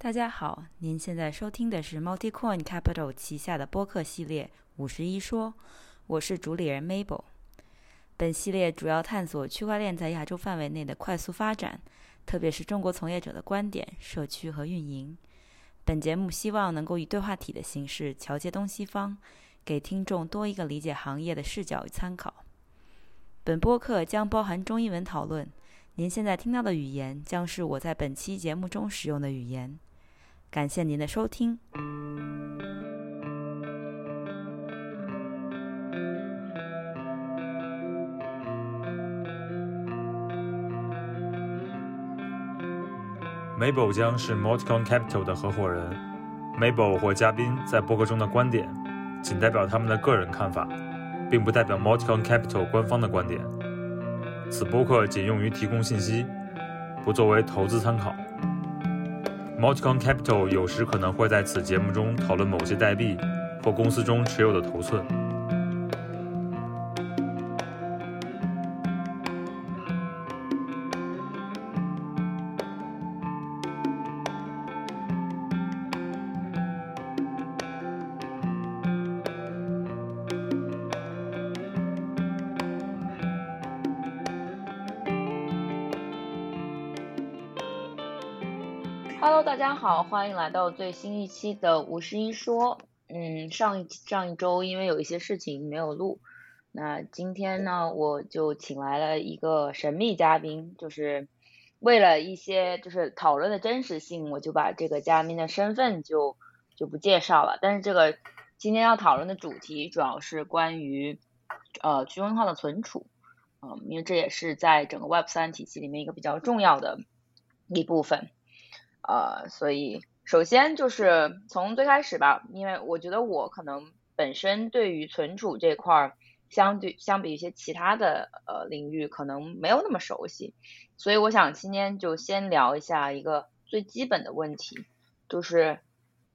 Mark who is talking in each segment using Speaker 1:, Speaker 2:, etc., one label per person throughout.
Speaker 1: 大家好，您现在收听的是 MultiCoin Capital 旗下的播客系列《五十一说》，我是主理人 Mabel。本系列主要探索区块链在亚洲范围内的快速发展，特别是中国从业者的观点、社区和运营。本节目希望能够以对话体的形式桥接东西方，给听众多一个理解行业的视角与参考。本播客将包含中英文讨论。您现在听到的语言将是我在本期节目中使用的语言。感谢您的收听。
Speaker 2: Mabel 将是 Multicon Capital 的合伙人。Mabel 或嘉宾在播客中的观点，仅代表他们的个人看法，并不代表 Multicon Capital 官方的观点。此播客仅用于提供信息，不作为投资参考。Multicon Capital 有时可能会在此节目中讨论某些代币或公司中持有的头寸。
Speaker 3: 欢迎来到最新一期的五十一说。嗯，上一上一周因为有一些事情没有录，那今天呢，我就请来了一个神秘嘉宾，就是为了一些就是讨论的真实性，我就把这个嘉宾的身份就就不介绍了。但是这个今天要讨论的主题主要是关于呃去中心化的存储，嗯，因为这也是在整个 Web 三体系里面一个比较重要的一部分。呃，所以首先就是从最开始吧，因为我觉得我可能本身对于存储这块儿，相对相比一些其他的呃领域，可能没有那么熟悉，所以我想今天就先聊一下一个最基本的问题，就是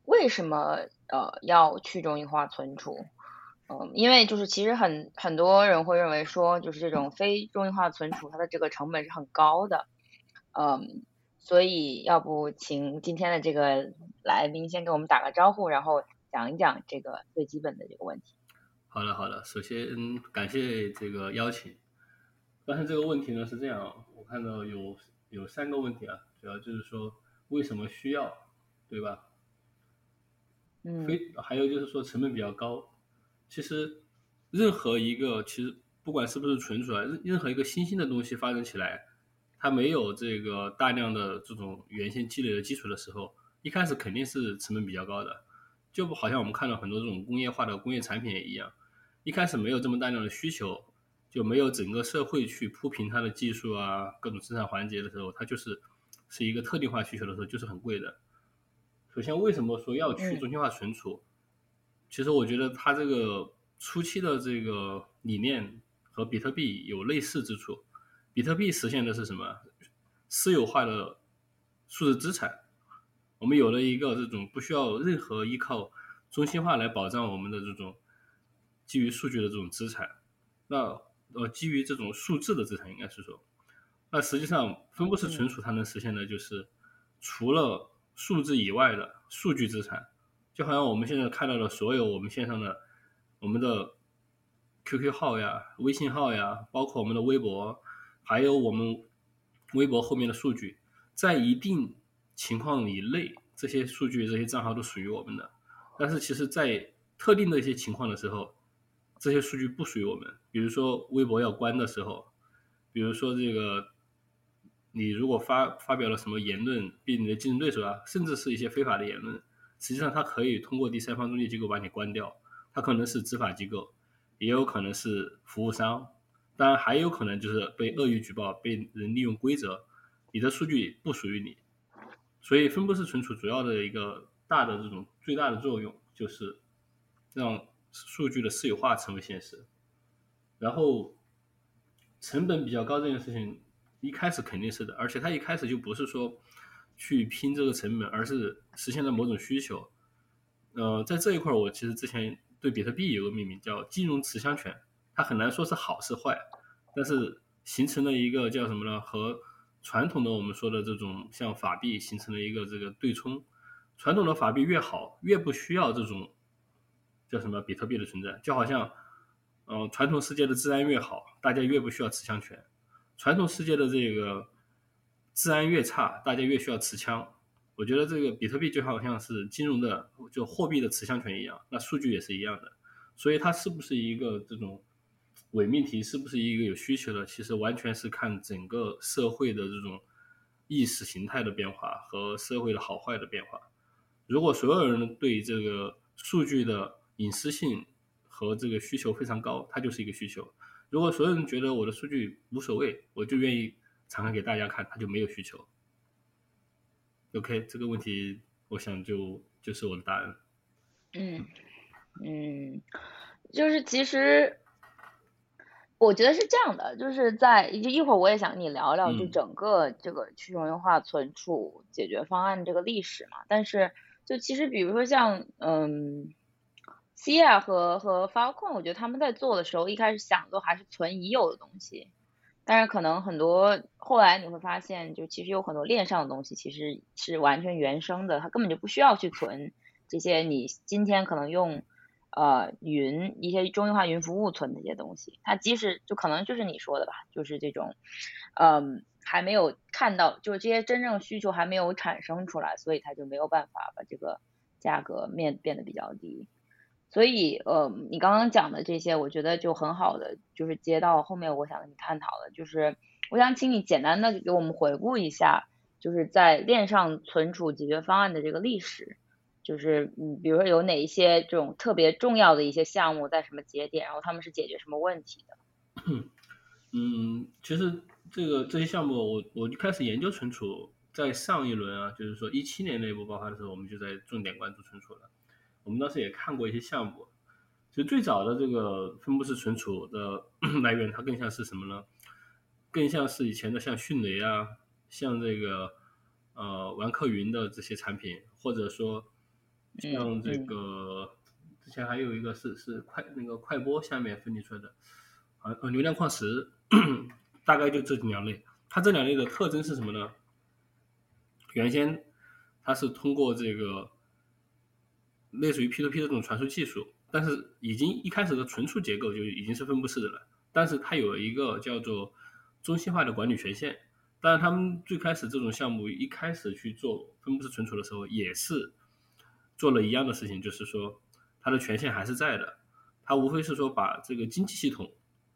Speaker 3: 为什么呃要去中心化存储？嗯，因为就是其实很很多人会认为说，就是这种非中心化存储，它的这个成本是很高的，嗯。所以，要不请今天的这个来宾先给我们打个招呼，然后讲一讲这个最基本的这个问题。
Speaker 4: 好的，好的。首先，感谢这个邀请。刚才这个问题呢是这样，我看到有有三个问题啊，主要就是说为什么需要，对吧？
Speaker 3: 嗯。
Speaker 4: 非还有就是说成本比较高。其实任何一个，其实不管是不是存储啊，任任何一个新兴的东西发展起来。它没有这个大量的这种原先积累的基础的时候，一开始肯定是成本比较高的，就不好像我们看到很多这种工业化的工业产品也一样，一开始没有这么大量的需求，就没有整个社会去铺平它的技术啊，各种生产环节的时候，它就是是一个特定化需求的时候，就是很贵的。首先，为什么说要去中心化存储？其实我觉得它这个初期的这个理念和比特币有类似之处。比特币实现的是什么？私有化的数字资产。我们有了一个这种不需要任何依靠中心化来保障我们的这种基于数据的这种资产。那呃，基于这种数字的资产，应该是说，那实际上分布式存储它能实现的就是除了数字以外的数据资产。就好像我们现在看到的所有我们线上的我们的 QQ 号呀、微信号呀，包括我们的微博。还有我们微博后面的数据，在一定情况以内，这些数据、这些账号都属于我们的。但是，其实，在特定的一些情况的时候，这些数据不属于我们。比如说，微博要关的时候，比如说这个，你如果发发表了什么言论，被你的竞争对手啊，甚至是一些非法的言论，实际上它可以通过第三方中介机构把你关掉。它可能是执法机构，也有可能是服务商。当然还有可能就是被恶意举报，被人利用规则，你的数据不属于你，所以分布式存储主要的一个大的这种最大的作用就是让数据的私有化成为现实。然后成本比较高这件事情一开始肯定是的，而且它一开始就不是说去拼这个成本，而是实现了某种需求。呃，在这一块我其实之前对比特币有个命名叫金融持枪权。它很难说是好是坏，但是形成了一个叫什么呢？和传统的我们说的这种像法币形成了一个这个对冲，传统的法币越好，越不需要这种叫什么比特币的存在，就好像，嗯，传统世界的治安越好，大家越不需要持枪权；传统世界的这个治安越差，大家越需要持枪。我觉得这个比特币就好像是金融的，就货币的持枪权一样，那数据也是一样的。所以它是不是一个这种伪命题，是不是一个有需求的，其实完全是看整个社会的这种意识形态的变化和社会的好坏的变化。如果所有人对这个数据的隐私性和这个需求非常高，它就是一个需求；如果所有人觉得我的数据无所谓，我就愿意敞开给大家看，它就没有需求。OK，这个问题我想就就是我的答案。
Speaker 3: 嗯嗯，就是其实我觉得是这样的，就是在就一会儿我也想跟你聊聊，就整个这个去中心化存储解决方案这个历史嘛。但是就其实比如说像嗯，Cia 和和 Filecoin，我觉得他们在做的时候一开始想都还是存已有的东西。但是可能很多后来你会发现，就其实有很多链上的东西其实是完全原生的，它根本就不需要去存这些你今天可能用呃云一些中心化云服务存的一些东西，它即使就可能就是你说的吧，就是这种嗯还没有看到，就是这些真正需求还没有产生出来，所以它就没有办法把这个价格面变得比较低。所以，呃，你刚刚讲的这些，我觉得就很好的，就是接到后面我想跟你探讨的，就是我想请你简单的给我们回顾一下，就是在链上存储解决方案的这个历史，就是嗯，比如说有哪一些这种特别重要的一些项目在什么节点，然后他们是解决什么问题的？
Speaker 4: 嗯，其实这个这些项目，我我一开始研究存储，在上一轮啊，就是说一七年内部爆发的时候，我们就在重点关注存储了。我们当时也看过一些项目，其实最早的这个分布式存储的 来源，它更像是什么呢？更像是以前的像迅雷啊，像这个呃玩客云的这些产品，或者说像这个之前还有一个是是快那个快播下面分离出来的，啊呃流量矿石，大概就这两类。它这两类的特征是什么呢？原先它是通过这个。类似于 P2P 的这种传输技术，但是已经一开始的存储结构就已经是分布式的了。但是它有一个叫做中心化的管理权限。但是，他们最开始这种项目一开始去做分布式存储的时候，也是做了一样的事情，就是说它的权限还是在的。它无非是说把这个经济系统，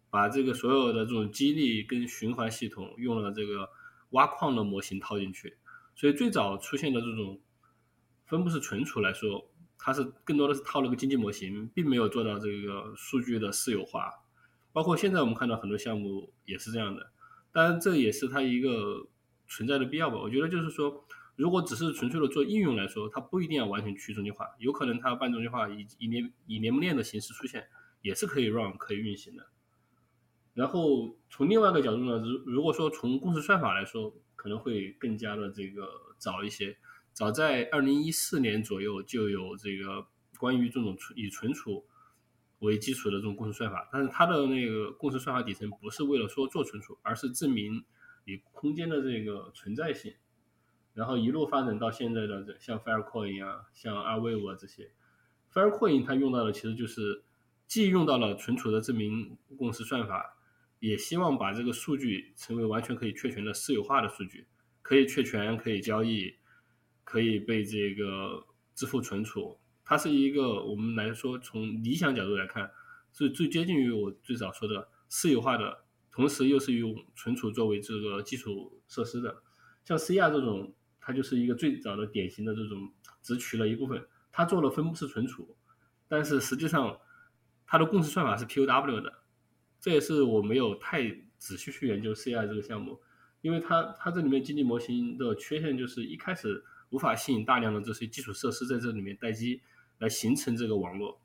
Speaker 4: 把这个所有的这种激励跟循环系统用了这个挖矿的模型套进去。所以最早出现的这种分布式存储来说，它是更多的是套了个经济模型，并没有做到这个数据的私有化。包括现在我们看到很多项目也是这样的，当然这也是它一个存在的必要吧。我觉得就是说，如果只是纯粹的做应用来说，它不一定要完全去中心化，有可能它半中心化以以联以联盟链的形式出现，也是可以 run 可以运行的。然后从另外一个角度呢，如如果说从共识算法来说，可能会更加的这个早一些。早在二零一四年左右就有这个关于这种存以存储为基础的这种共识算法，但是它的那个共识算法底层不是为了说做存储，而是证明你空间的这个存在性，然后一路发展到现在的像 FireCoin 啊，像 Arweave 啊这些，FireCoin 它用到的其实就是既用到了存储的证明共识算法，也希望把这个数据成为完全可以确权的私有化的数据，可以确权，可以交易。可以被这个支付存储，它是一个我们来说从理想角度来看，是最接近于我最早说的私有化的，同时又是用存储作为这个基础设施的。像 C R 这种，它就是一个最早的典型的这种只取了一部分，它做了分布式存储，但是实际上它的共识算法是 P O W 的，这也是我没有太仔细去研究 C R 这个项目，因为它它这里面经济模型的缺陷就是一开始。无法吸引大量的这些基础设施在这里面待机，来形成这个网络，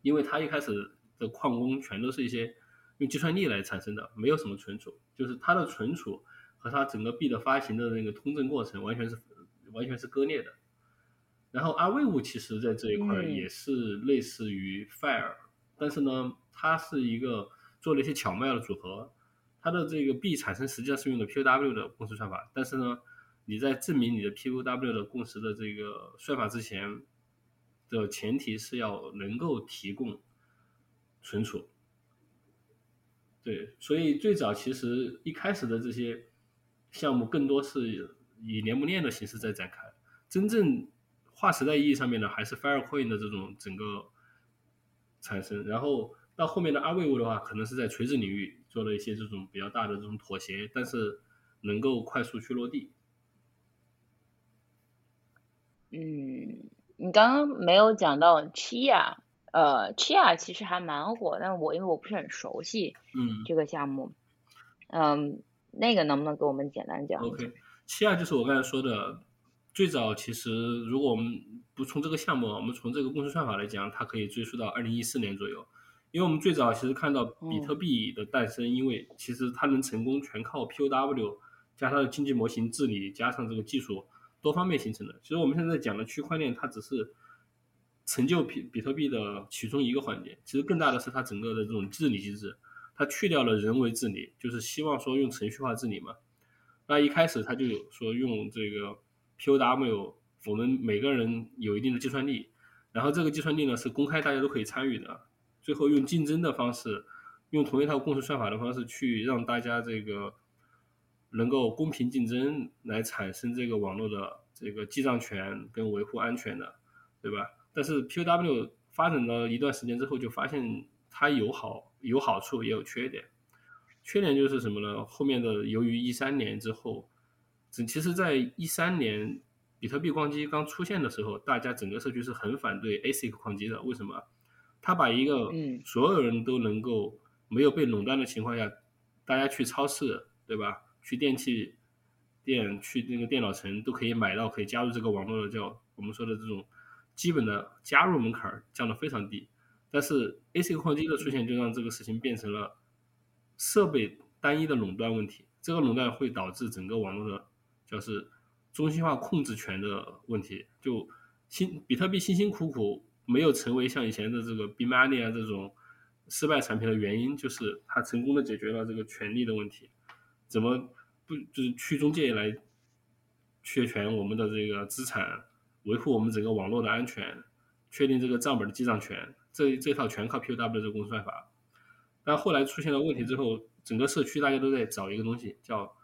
Speaker 4: 因为它一开始的矿工全都是一些用计算力来产生的，没有什么存储，就是它的存储和它整个币的发行的那个通证过程完全是完全是割裂的。然后阿 Wave 其实在这一块也是类似于 Fire，但是呢，它是一个做了一些巧妙的组合，它的这个币产生实际上是用的 POW 的共识算法，但是呢。你在证明你的 POW 的共识的这个算法之前的前提是要能够提供存储。对，所以最早其实一开始的这些项目更多是以联盟链的形式在展开，真正划时代意义上面的还是 Filecoin 的这种整个产生，然后到后面的 Arweave 的话，可能是在垂直领域做了一些这种比较大的这种妥协，但是能够快速去落地。
Speaker 3: 嗯，你刚刚没有讲到 Chia，呃，Chia 其实还蛮火，但我因为我不是很熟悉
Speaker 4: 嗯。
Speaker 3: 这个项目，嗯，那个能不能给我们简单讲
Speaker 4: ？，OK，七二就是我刚才说的，最早其实如果我们不从这个项目，我们从这个共识算法来讲，它可以追溯到二零一四年左右。因为我们最早其实看到比特币的诞生，因为其实它能成功全靠 POW 加它的经济模型治理，加上这个技术多方面形成的。其实我们现在讲的区块链，它只是成就比比特币的其中一个环节，其实更大的是它整个的这种治理机制，它去掉了人为治理，就是希望说用程序化治理嘛。那一开始他就有说用这个 POW，我们每个人有一定的计算力，然后这个计算力呢是公开，大家都可以参与的。最后用竞争的方式，用同一套共识算法的方式去让大家这个能够公平竞争，来产生这个网络的这个记账权跟维护安全的，对吧？但是 POW 发展了一段时间之后，就发现它有好有好处，也有缺点。缺点就是什么呢？后面的由于一三年之后，只其实，在一三年比特币矿机刚出现的时候，大家整个社区是很反对 ASIC 矿机的。为什么？他把一个
Speaker 3: 嗯
Speaker 4: 所有人都能够没有被垄断的情况下，大家去超市，对吧？去电器店、去那个电脑城都可以买到可以加入这个网络的，叫我们说的这种基本的加入门槛降得非常低。但是，A C 矿机的出现，就让这个事情变成了设备单一的垄断问题。这个垄断会导致整个网络的，就是中心化控制权的问题。就辛比特币辛辛苦苦没有成为像以前的这个 B Money 啊这种失败产品的原因，就是它成功的解决了这个权利的问题。怎么不就是去中介来确权我们的这个资产，维护我们整个网络的安全，确定这个账本的记账权，这这套全靠 POW 这个公式算法。但后来出现了问题之后，整个社区大家都在找一个东西叫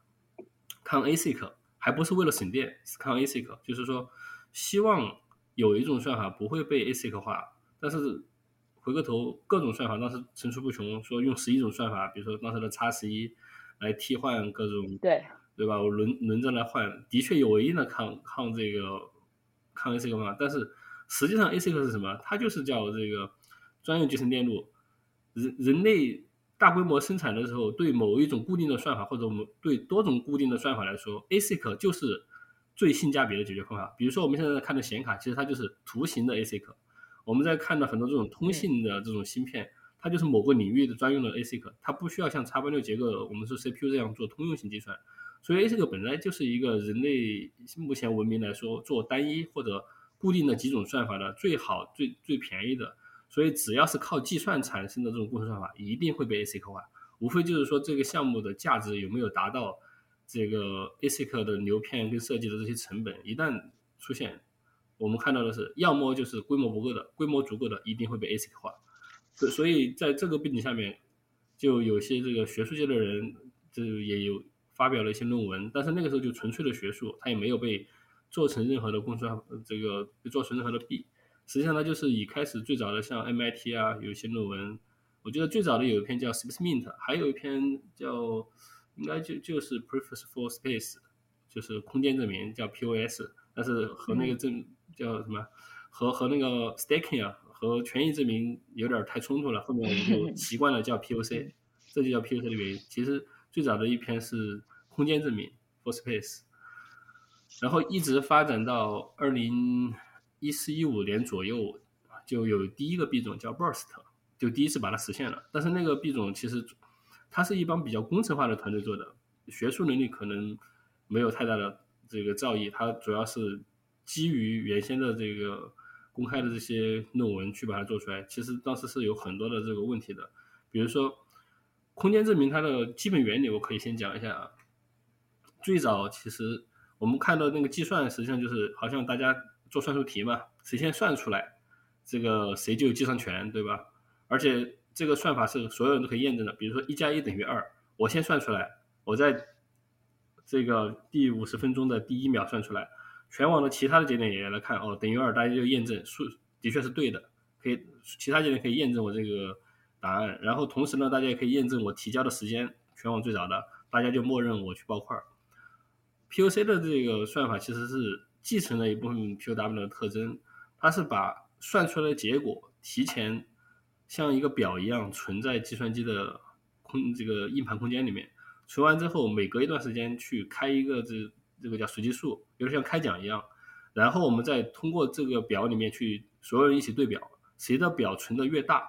Speaker 4: 抗 ASIC，还不是为了省电，是抗 ASIC，就是说希望有一种算法不会被 ASIC 化，但是回过头各种算法当时层出不穷，说用十一种算法，比如说当时的叉十一来替换各种
Speaker 3: 对
Speaker 4: 对吧？我轮轮着来换，的确有一定的抗抗这个抗 ASIC 嘛，但是实际上 ASIC 是什么？它就是叫这个专用集成电路。人人类大规模生产的时候，对某一种固定的算法或者我们对多种固定的算法来说，ASIC 就是最性价比的解决方法。比如说我们现在看的显卡，其实它就是图形的 ASIC。我们在看到很多这种通信的这种芯片，它就是某个领域的专用的 ASIC，它不需要像 x 八六结构，我们是 CPU 这样做通用型计算。所以 ASIC 本来就是一个人类目前文明来说做单一或者固定的几种算法的最好、最最便宜的。所以只要是靠计算产生的这种共识算法，一定会被 ASIC 化。无非就是说这个项目的价值有没有达到这个 ASIC 的流片跟设计的这些成本，一旦出现，我们看到的是，要么就是规模不够的，规模足够的一定会被 ASIC 化。所所以在这个背景下面，就有些这个学术界的人，就也有发表了一些论文，但是那个时候就纯粹的学术，它也没有被做成任何的共识算这个被做成任何的币。实际上，它就是以开始最早的像 MIT 啊，有一些论文，我觉得最早的有一篇叫 Space Mint，还有一篇叫应该就就是 Preface for Space，就是空间证明叫 POS，但是和那个证叫什么，和和那个 Staking 啊和权益证明有点太冲突了，后面我们就 习惯了叫 POC，这就叫 POC 的原因。其实最早的一篇是空间证明 for Space，然后一直发展到二零。一四一五年左右就有第一个币种叫 Burst，就第一次把它实现了。但是那个币种其实它是一帮比较工程化的团队做的，学术能力可能没有太大的这个造诣。它主要是基于原先的这个公开的这些论文去把它做出来。其实当时是有很多的这个问题的，比如说空间证明它的基本原理，我可以先讲一下啊。最早其实我们看到那个计算，实际上就是好像大家做算术题嘛，谁先算出来，这个谁就有计算权，对吧？而且这个算法是所有人都可以验证的。比如说一加一等于二，我先算出来，我在这个第五十分钟的第一秒算出来，全网的其他的节点也来看，哦，等于二，大家就验证数的确是对的，可以其他节点可以验证我这个答案。然后同时呢，大家也可以验证我提交的时间，全网最早的，大家就默认我去报块。POC 的这个算法其实是继承了一部分 POW 的特征，它是把算出来的结果提前像一个表一样存在计算机的空这个硬盘空间里面，存完之后每隔一段时间去开一个这这个叫随机数，有点像开奖一样，然后我们再通过这个表里面去所有人一起对表，谁的表存的越大，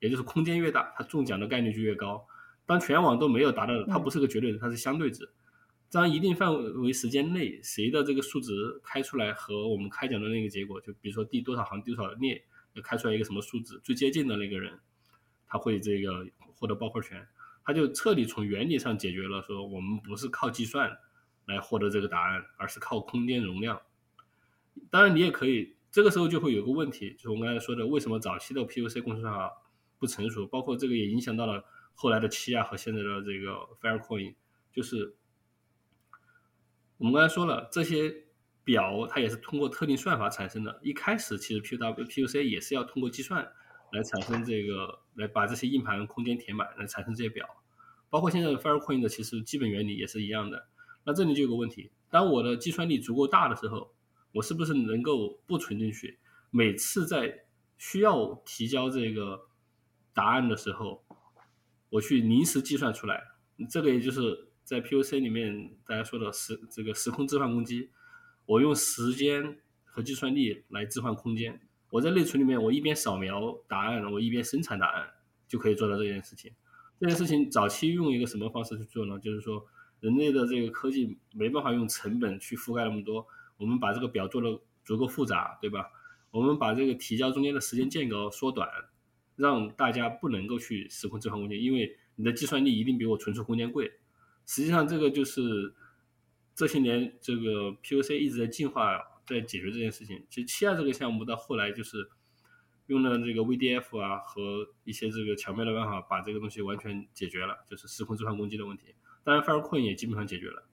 Speaker 4: 也就是空间越大，它中奖的概率就越高。当全网都没有达到的，它不是个绝对值，它是相对值。在一定范围时间内，谁的这个数值开出来和我们开奖的那个结果，就比如说第多少行第多少列，要开出来一个什么数字，最接近的那个人，他会这个获得报块权。他就彻底从原理上解决了，说我们不是靠计算来获得这个答案，而是靠空间容量。当然，你也可以，这个时候就会有个问题，就是我们刚才说的，为什么早期的 POC 公式算法不成熟？包括这个也影响到了后来的七亚和现在的这个 Faircoin，就是。我们刚才说了，这些表它也是通过特定算法产生的。一开始其实 PW PUC 也是要通过计算来产生这个，来把这些硬盘空间填满，来产生这些表。包括现在的 Firecoin 的其实基本原理也是一样的。那这里就有个问题：当我的计算力足够大的时候，我是不是能够不存进去？每次在需要提交这个答案的时候，我去临时计算出来。这个也就是。在 POC 里面，大家说的时这个时空置换攻击，我用时间和计算力来置换空间。我在内存里面，我一边扫描答案，我一边生产答案，就可以做到这件事情。这件事情早期用一个什么方式去做呢？就是说，人类的这个科技没办法用成本去覆盖那么多，我们把这个表做的足够复杂，对吧？我们把这个提交中间的时间间隔缩短，让大家不能够去时空置换空间，因为你的计算力一定比我存储空间贵。实际上，这个就是这些年这个 POC 一直在进化，在解决这件事情。其实七二这个项目到后来就是用了这个 VDF 啊和一些这个巧妙的办法，把这个东西完全解决了，就是时空置换攻击的问题。当然，Firecoin 也基本上解决了，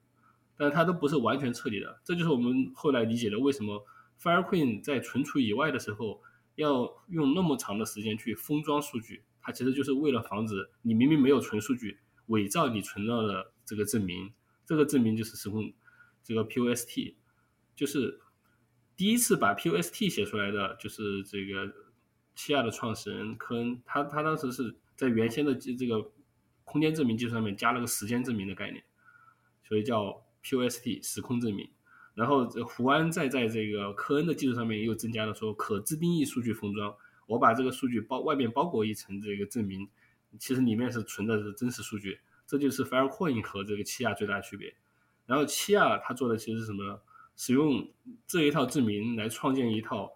Speaker 4: 但是它都不是完全彻底的。这就是我们后来理解的为什么 Firecoin 在存储以外的时候要用那么长的时间去封装数据，它其实就是为了防止你明明没有存数据，伪造你存到的。这个证明，这个证明就是时空，这个 POST，就是第一次把 POST 写出来的，就是这个七亚的创始人科恩，他他当时是在原先的这个空间证明技术上面加了个时间证明的概念，所以叫 POST 时空证明。然后胡安再在这个科恩的技术上面又增加了说可自定义数据封装，我把这个数据包外面包裹一层这个证明，其实里面是存的是真实数据。这就是 Filecoin 和这个七亚最大的区别。然后七亚它做的其实是什么呢？使用这一套证明来创建一套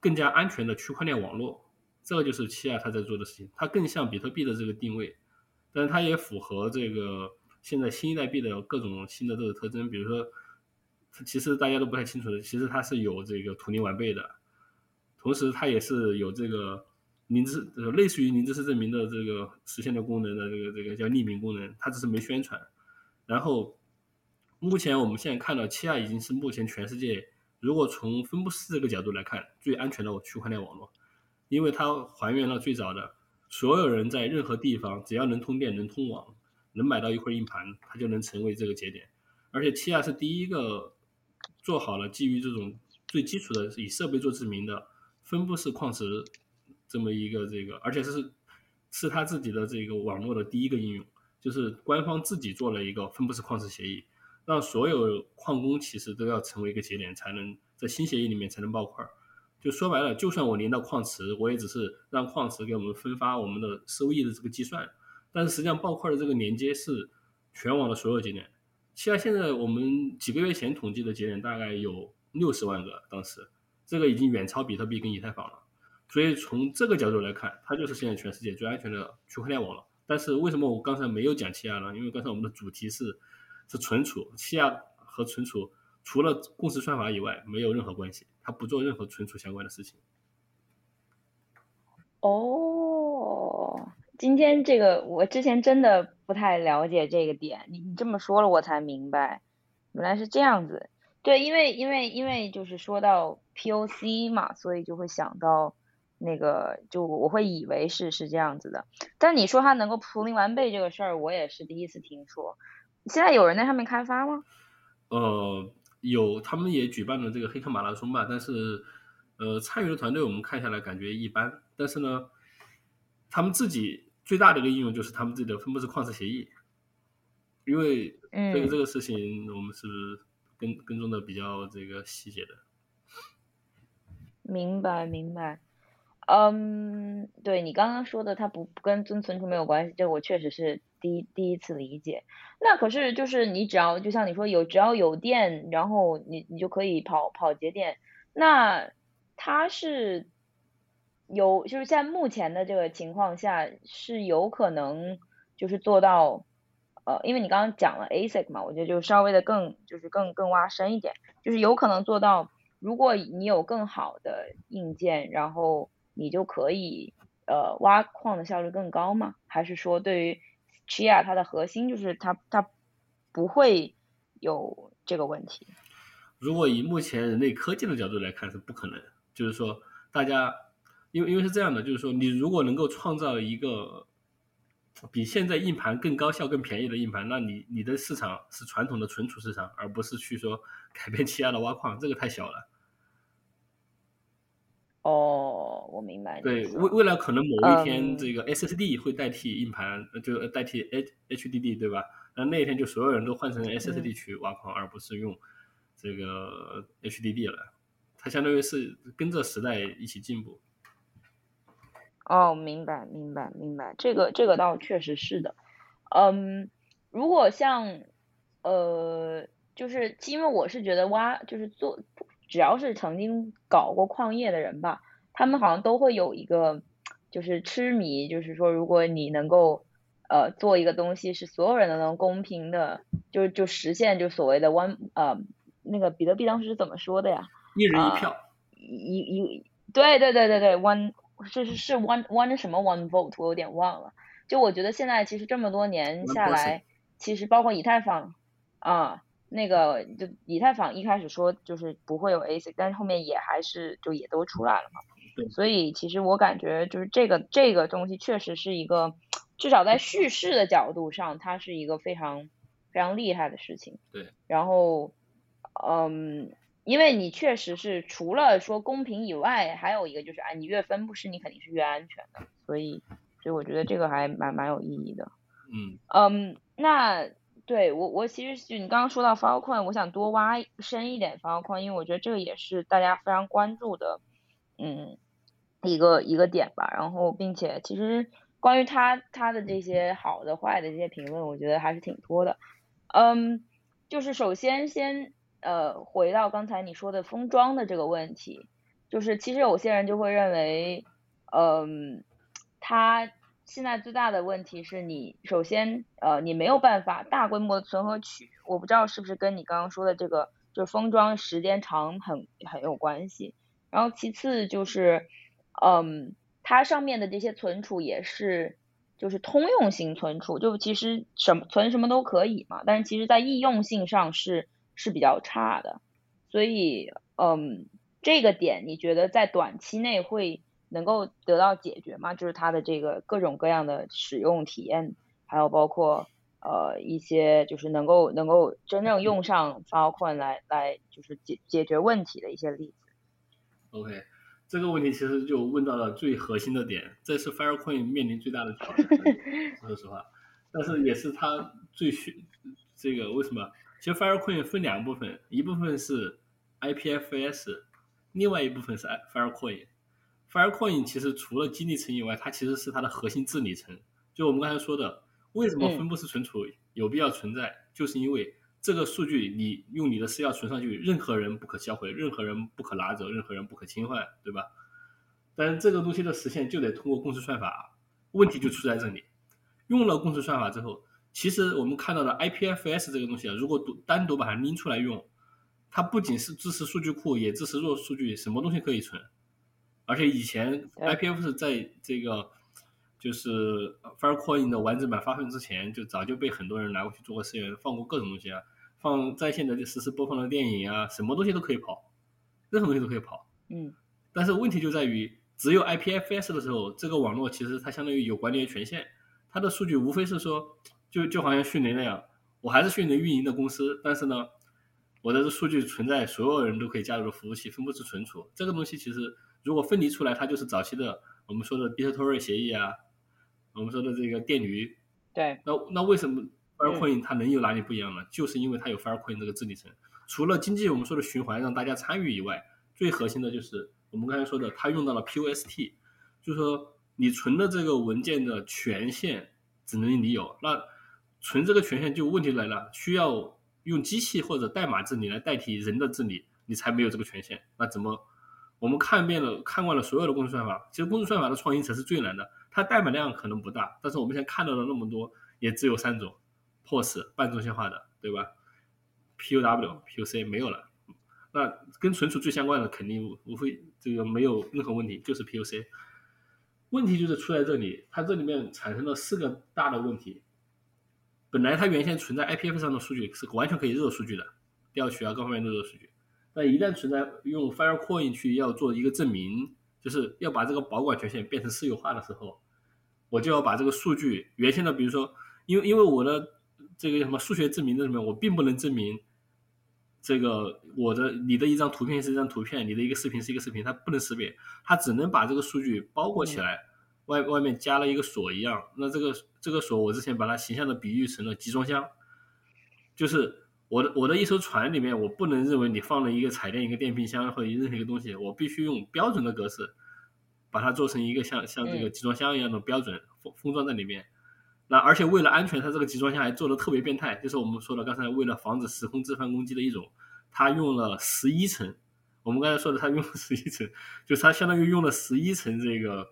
Speaker 4: 更加安全的区块链网络。这个就是七亚它在做的事情。它更像比特币的这个定位，但是它也符合这个现在新一代币的各种新的这个特征。比如说，其实大家都不太清楚的，其实它是有这个图灵完备的，同时它也是有这个。零知呃类似于零知识证明的这个实现的功能的这个这个叫匿名功能，它只是没宣传。然后目前我们现在看到七亚已经是目前全世界如果从分布式这个角度来看最安全的区块链网络，因为它还原了最早的所有人在任何地方只要能通电能通网能买到一块硬盘，它就能成为这个节点。而且七亚是第一个做好了基于这种最基础的以设备做证明的分布式矿池。这么一个这个，而且是是他自己的这个网络的第一个应用，就是官方自己做了一个分布式矿池协议，让所有矿工其实都要成为一个节点，才能在新协议里面才能爆块。就说白了，就算我连到矿池，我也只是让矿池给我们分发我们的收益的这个计算，但是实际上爆块的这个连接是全网的所有节点。像现在我们几个月前统计的节点大概有六十万个，当时这个已经远超比特币跟以太坊了。所以从这个角度来看，它就是现在全世界最安全的区块链网络。但是为什么我刚才没有讲气压呢？因为刚才我们的主题是是存储，气压和存储除了共识算法以外没有任何关系，它不做任何存储相关的事情。
Speaker 3: 哦，今天这个我之前真的不太了解这个点，你你这么说了我才明白，原来是这样子。对，因为因为因为就是说到 POC 嘛，所以就会想到那个，就我会以为是是这样子的。但你说它能够图灵完备这个事儿，我也是第一次听说。现在有人在上面开发吗？
Speaker 4: 呃，有，他们也举办了这个黑客马拉松吧，但是呃，参与的团队我们看下来感觉一般。但是呢，他们自己最大的一个应用就是他们自己的分布式旷式协议，因为这个这个事情我们是跟跟踪的比较这个细节的。
Speaker 3: 明白明白，嗯，对你刚刚说的，它不跟存存储没有关系，这我确实是第一第一次理解。那可是就是你只要就像你说有只要有电，然后你你就可以跑跑节点，那它是。有，就是在目前的这个情况下，是有可能就是做到，呃，因为你刚刚讲了 ASIC 嘛，我觉得就稍微的更就是更更挖深一点，就是有可能做到，如果你有更好的硬件，然后你就可以呃挖矿的效率更高吗？还是说对于 Chia 它的核心就是它它不会有这个问题？
Speaker 4: 如果以目前人类科技的角度来看是不可能，就是说大家。因为因为是这样的，就是说，你如果能够创造一个比现在硬盘更高效、更便宜的硬盘，那你你的市场是传统的存储市场，而不是去说改变气压的挖矿，这个太小了。
Speaker 3: 哦，我明白。
Speaker 4: 对，未未来可能某一天，这个 SSD 会代替硬盘，就代替 H HDD，对吧？那那一天就所有人都换成 SSD 去挖矿，而不是用这个 HDD 了。它相当于是跟着时代一起进步。
Speaker 3: 哦，明白，明白，明白，这个这个倒确实是的，嗯，如果像，呃，就是因为我是觉得挖就是做，只要是曾经搞过矿业的人吧，他们好像都会有一个就是痴迷，就是说如果你能够呃做一个东西是所有人都能公平的，就就实现就所谓的 one 呃那个比特币当时是怎么说的呀？
Speaker 4: 一人一票，
Speaker 3: 一一对对对对对 one。是是是 one one 什么 one vote 我有点忘了，就我觉得现在其实这么多年下来，其实包括以太坊啊，那个就以太坊一开始说就是不会有 ASIC，但是后面也还是就也都出来了嘛。
Speaker 4: 对。
Speaker 3: 所以其实我感觉就是这个这个东西确实是一个，至少在叙事的角度上，它是一个非常非常厉害的事情。
Speaker 4: 对。
Speaker 3: 然后，嗯。因为你确实是除了说公平以外，还有一个就是啊，你越分布式，你肯定是越安全的，所以，所以我觉得这个还蛮蛮有意义的。
Speaker 4: 嗯
Speaker 3: 嗯，那对我我其实就你刚刚说到 Filecoin，我想多挖深一点 Filecoin，因为我觉得这个也是大家非常关注的，嗯，一个一个点吧。然后，并且其实关于它它的这些好的坏的这些评论，我觉得还是挺多的。嗯，就是首先先。呃，回到刚才你说的封装的这个问题，就是其实有些人就会认为，嗯，它现在最大的问题是你首先呃你没有办法大规模的存和取，我不知道是不是跟你刚刚说的这个就是封装时间长很很有关系。然后其次就是，嗯，它上面的这些存储也是就是通用型存储，就其实什么存什么都可以嘛，但是其实在易用性上是。是比较差的，所以，嗯，这个点你觉得在短期内会能够得到解决吗？就是它的这个各种各样的使用体验，还有包括呃一些就是能够能够真正用上 Filecoin 来来就是解解决问题的一些例子。
Speaker 4: OK，这个问题其实就问到了最核心的点，这是 Filecoin 面临最大的挑战，说实话，但是也是它最需这个为什么？其实 Filecoin 分两部分，一部分是 IPFS，另外一部分是 Filecoin。Filecoin 其实除了激励层以外，它其实是它的核心治理层。就我们刚才说的，为什么分布式存储有必要存在，就是因为这个数据你用你的私钥存上去，任何人不可销毁，任何人不可拿走，任何人不可侵犯，对吧？但是这个东西的实现就得通过共识算法，问题就出在这里。用了共识算法之后，其实我们看到的 IPFS 这个东西啊，如果独单独把它拎出来用，它不仅是支持数据库，也支持弱数据，什么东西可以存。而且以前
Speaker 3: IPF
Speaker 4: 是在这个就是 Filecoin 的完整版发布之前，就早就被很多人拿过去做过试验，放过各种东西啊，放在线的就实时播放的电影啊，什么东西都可以跑，任何东西都可以跑。
Speaker 3: 嗯。
Speaker 4: 但是问题就在于，只有 IPFS 的时候，这个网络其实它相当于有管理权限，它的数据无非是说，就就好像迅雷那样，我还是迅雷运营的公司，但是呢，我的数据存在所有人都可以加入的服务器，分布式存储，这个东西其实如果分离出来，它就是早期的我们说的 BitTorrent 协议啊，我们说的这个电驴，
Speaker 3: 对，
Speaker 4: 那那为什么 Filecoin 它能有哪里不一样呢？就是因为它有 Filecoin 这个治理层，除了经济我们说的循环让大家参与以外，最核心的就是我们刚才说的，它用到了 POST，就是说你存的这个文件的权限只能你有，那存这个权限就问题来了，需要用机器或者代码治理来代替人的治理，你才没有这个权限。那怎么？我们看遍了、看惯了所有的公式算法，其实公式算法的创新才是最难的。它代码量可能不大，但是我们现在看到的那么多，也只有三种：POS 半中心化的，对吧？POW、POC 没有了。那跟存储最相关的肯定无非这个没有任何问题，就是 POC。问题就是出在这里，它这里面产生了四个大的问题。本来它原先存在 IPF 上的数据是完全可以热数据的，调取啊各方面的热数据。但一旦存在用 Filecoin 去要做一个证明，就是要把这个保管权限变成私有化的时候，我就要把这个数据原先的，比如说，因为因为我的这个什么数学证明的里面，我并不能证明这个我的你的一张图片是一张图片，你的一个视频是一个视频，它不能识别，它只能把这个数据包裹起来，外外面加了一个锁一样。那这个这个锁，我之前把它形象的比喻成了集装箱，就是。我的我的一艘船里面，我不能认为你放了一个彩电、一个电冰箱或者任何一个东西，我必须用标准的格式，把它做成一个像像这个集装箱一样的标准封封装在里面。那而且为了安全，它这个集装箱还做的特别变态，就是我们说的刚才为了防止时空置换攻击的一种，它用了十一层。我们刚才说的，它用了十一层，就是它相当于用了十一层这个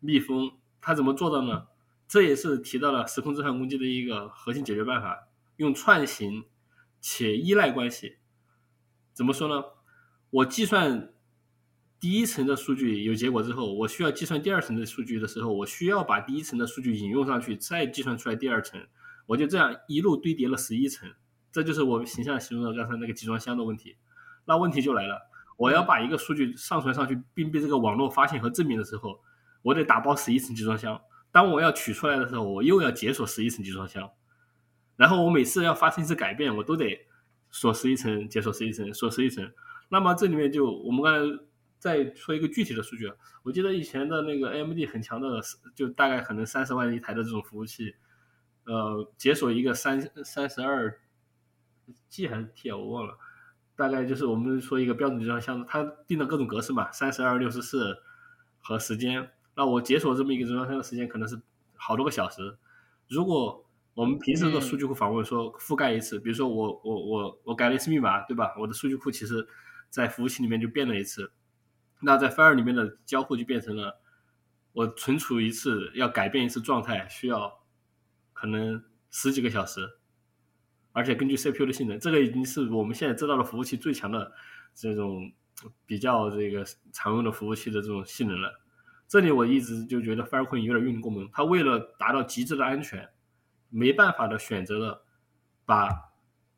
Speaker 4: 密封。它怎么做到呢？这也是提到了时空置换攻击的一个核心解决办法，用串行。且依赖关系，怎么说呢？我计算第一层的数据有结果之后，我需要计算第二层的数据的时候，我需要把第一层的数据引用上去，再计算出来第二层。我就这样一路堆叠了十一层，这就是我形象形容的刚才那个集装箱的问题。那问题就来了，我要把一个数据上传上去，并被这个网络发现和证明的时候，我得打包十一层集装箱。当我要取出来的时候，我又要解锁十一层集装箱。然后我每次要发生一次改变，我都得锁十一层，解锁十一层，锁十一层。那么这里面就我们刚才再说一个具体的数据，我记得以前的那个 AMD 很强的，就大概可能三十万一台的这种服务器，呃，解锁一个三三十二 G 还是 T，我忘了。大概就是我们说一个标准集装箱，它定的各种格式嘛，三十二、六十四和时间。那我解锁这么一个集装箱的时间可能是好多个小时。如果我们平时的数据库访问说覆盖一次，比如说我我我我改了一次密码，对吧？我的数据库其实，在服务器里面就变了一次，那在 Fire 里面的交互就变成了，我存储一次要改变一次状态需要可能十几个小时，而且根据 CPU 的性能，这个已经是我们现在知道的服务器最强的这种比较这个常用的服务器的这种性能了。这里我一直就觉得 Firecoin 有点运功能，它为了达到极致的安全。没办法的选择了把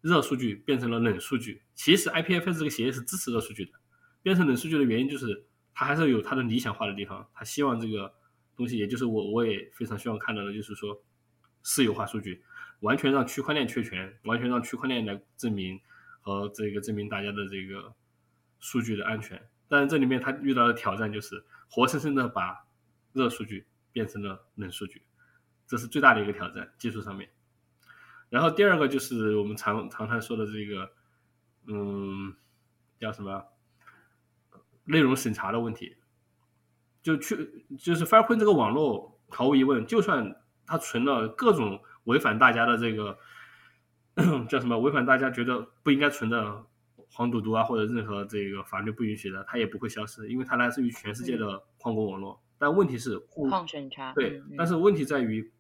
Speaker 4: 热数据变成了冷数据。其实 IPFS 这个协议是支持热数据的，变成冷数据的原因就是它还是有它的理想化的地方。它希望这个东西，也就是我我也非常希望看到的，就是说私有化数据，完全让区块链确权，完全让区块链来证明和这个证明大家的这个数据的安全。但是这里面它遇到的挑战就是活生生的把热数据变成了冷数据。这是最大的一个挑战，技术上面。然后第二个就是我们常常常说的这个，嗯，叫什么？内容审查的问题。就去就是 Filecoin 这个网络，毫无疑问，就算它存了各种违反大家的这个叫什么，违反大家觉得不应该存的黄赌毒啊，或者任何这个法律不允许的，它也不会消失，因为它来自于全世界的矿工网络。但问题是，
Speaker 3: 矿审查
Speaker 4: 对，但是问题在于，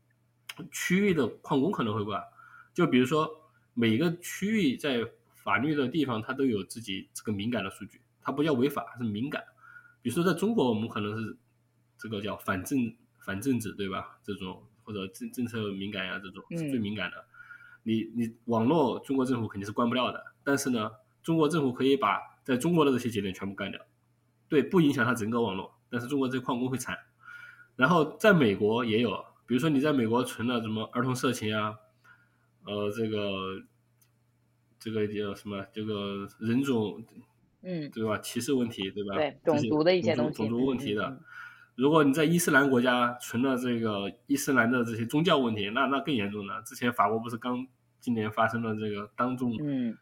Speaker 4: 区域的矿工可能会挂。就比如说每个区域在法律的地方，它都有自己这个敏感的数据，它不叫违法，是敏感。比如说在中国，我们可能是这个叫反政反政治，对吧？这种或者政政策敏感呀，这种是最敏感的。你你网络，中国政府肯定是关不掉的。但是呢，中国政府可以把在中国的这些节点全部干掉，对，不影响它整个网络。但是中国这矿工会惨。然后在美国也有，比如说你在美国存了什么儿童色情啊，呃，这个这个叫什么？这个人种，
Speaker 3: 嗯，
Speaker 4: 对吧？歧视问题，对吧？
Speaker 3: 对，种族的一些东西，
Speaker 4: 种族问题的。如果你在伊斯兰国家存了这个伊斯兰的这些宗教问题，那那更严重了。之前法国不是刚今年发生了这个当众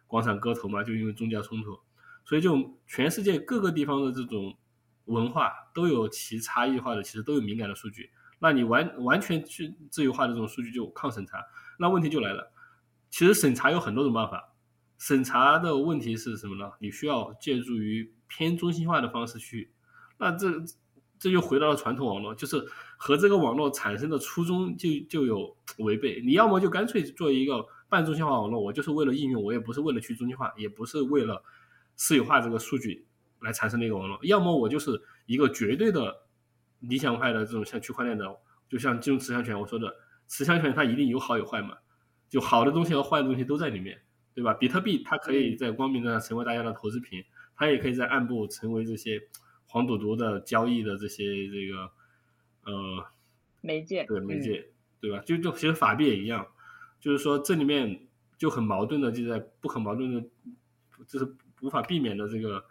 Speaker 4: 广场割头嘛？就因为宗教冲突，所以就全世界各个地方的这种文化都有其差异化的，其实都有敏感的数据。那你完完全去自由化的这种数据就抗审查，那问题就来了。其实审查有很多种办法，审查的问题是什么呢？你需要借助于偏中心化的方式去，那这。这就回到了传统网络，就是和这个网络产生的初衷就就有 违背。你要么就干脆做一个半中心化网络，我就是为了应用，我也不是为了去中心化，也不是为了私有化这个数据来产生的一个网络。要么我就是一个绝对的理想派的这种像区块链的，就像金融持枪权我说的，持枪权它一定有好有坏嘛，就好的东西和坏的东西都在里面，对吧？比特币它可以在光明的成为大家的投资品，它也可以在暗部成为这些。黄赌毒的交易的这些这个呃
Speaker 3: 媒介，
Speaker 4: 对媒介，对吧？就就其实法币也一样，就是说这里面就很矛盾的，就在不可矛盾的，就是无法避免的这个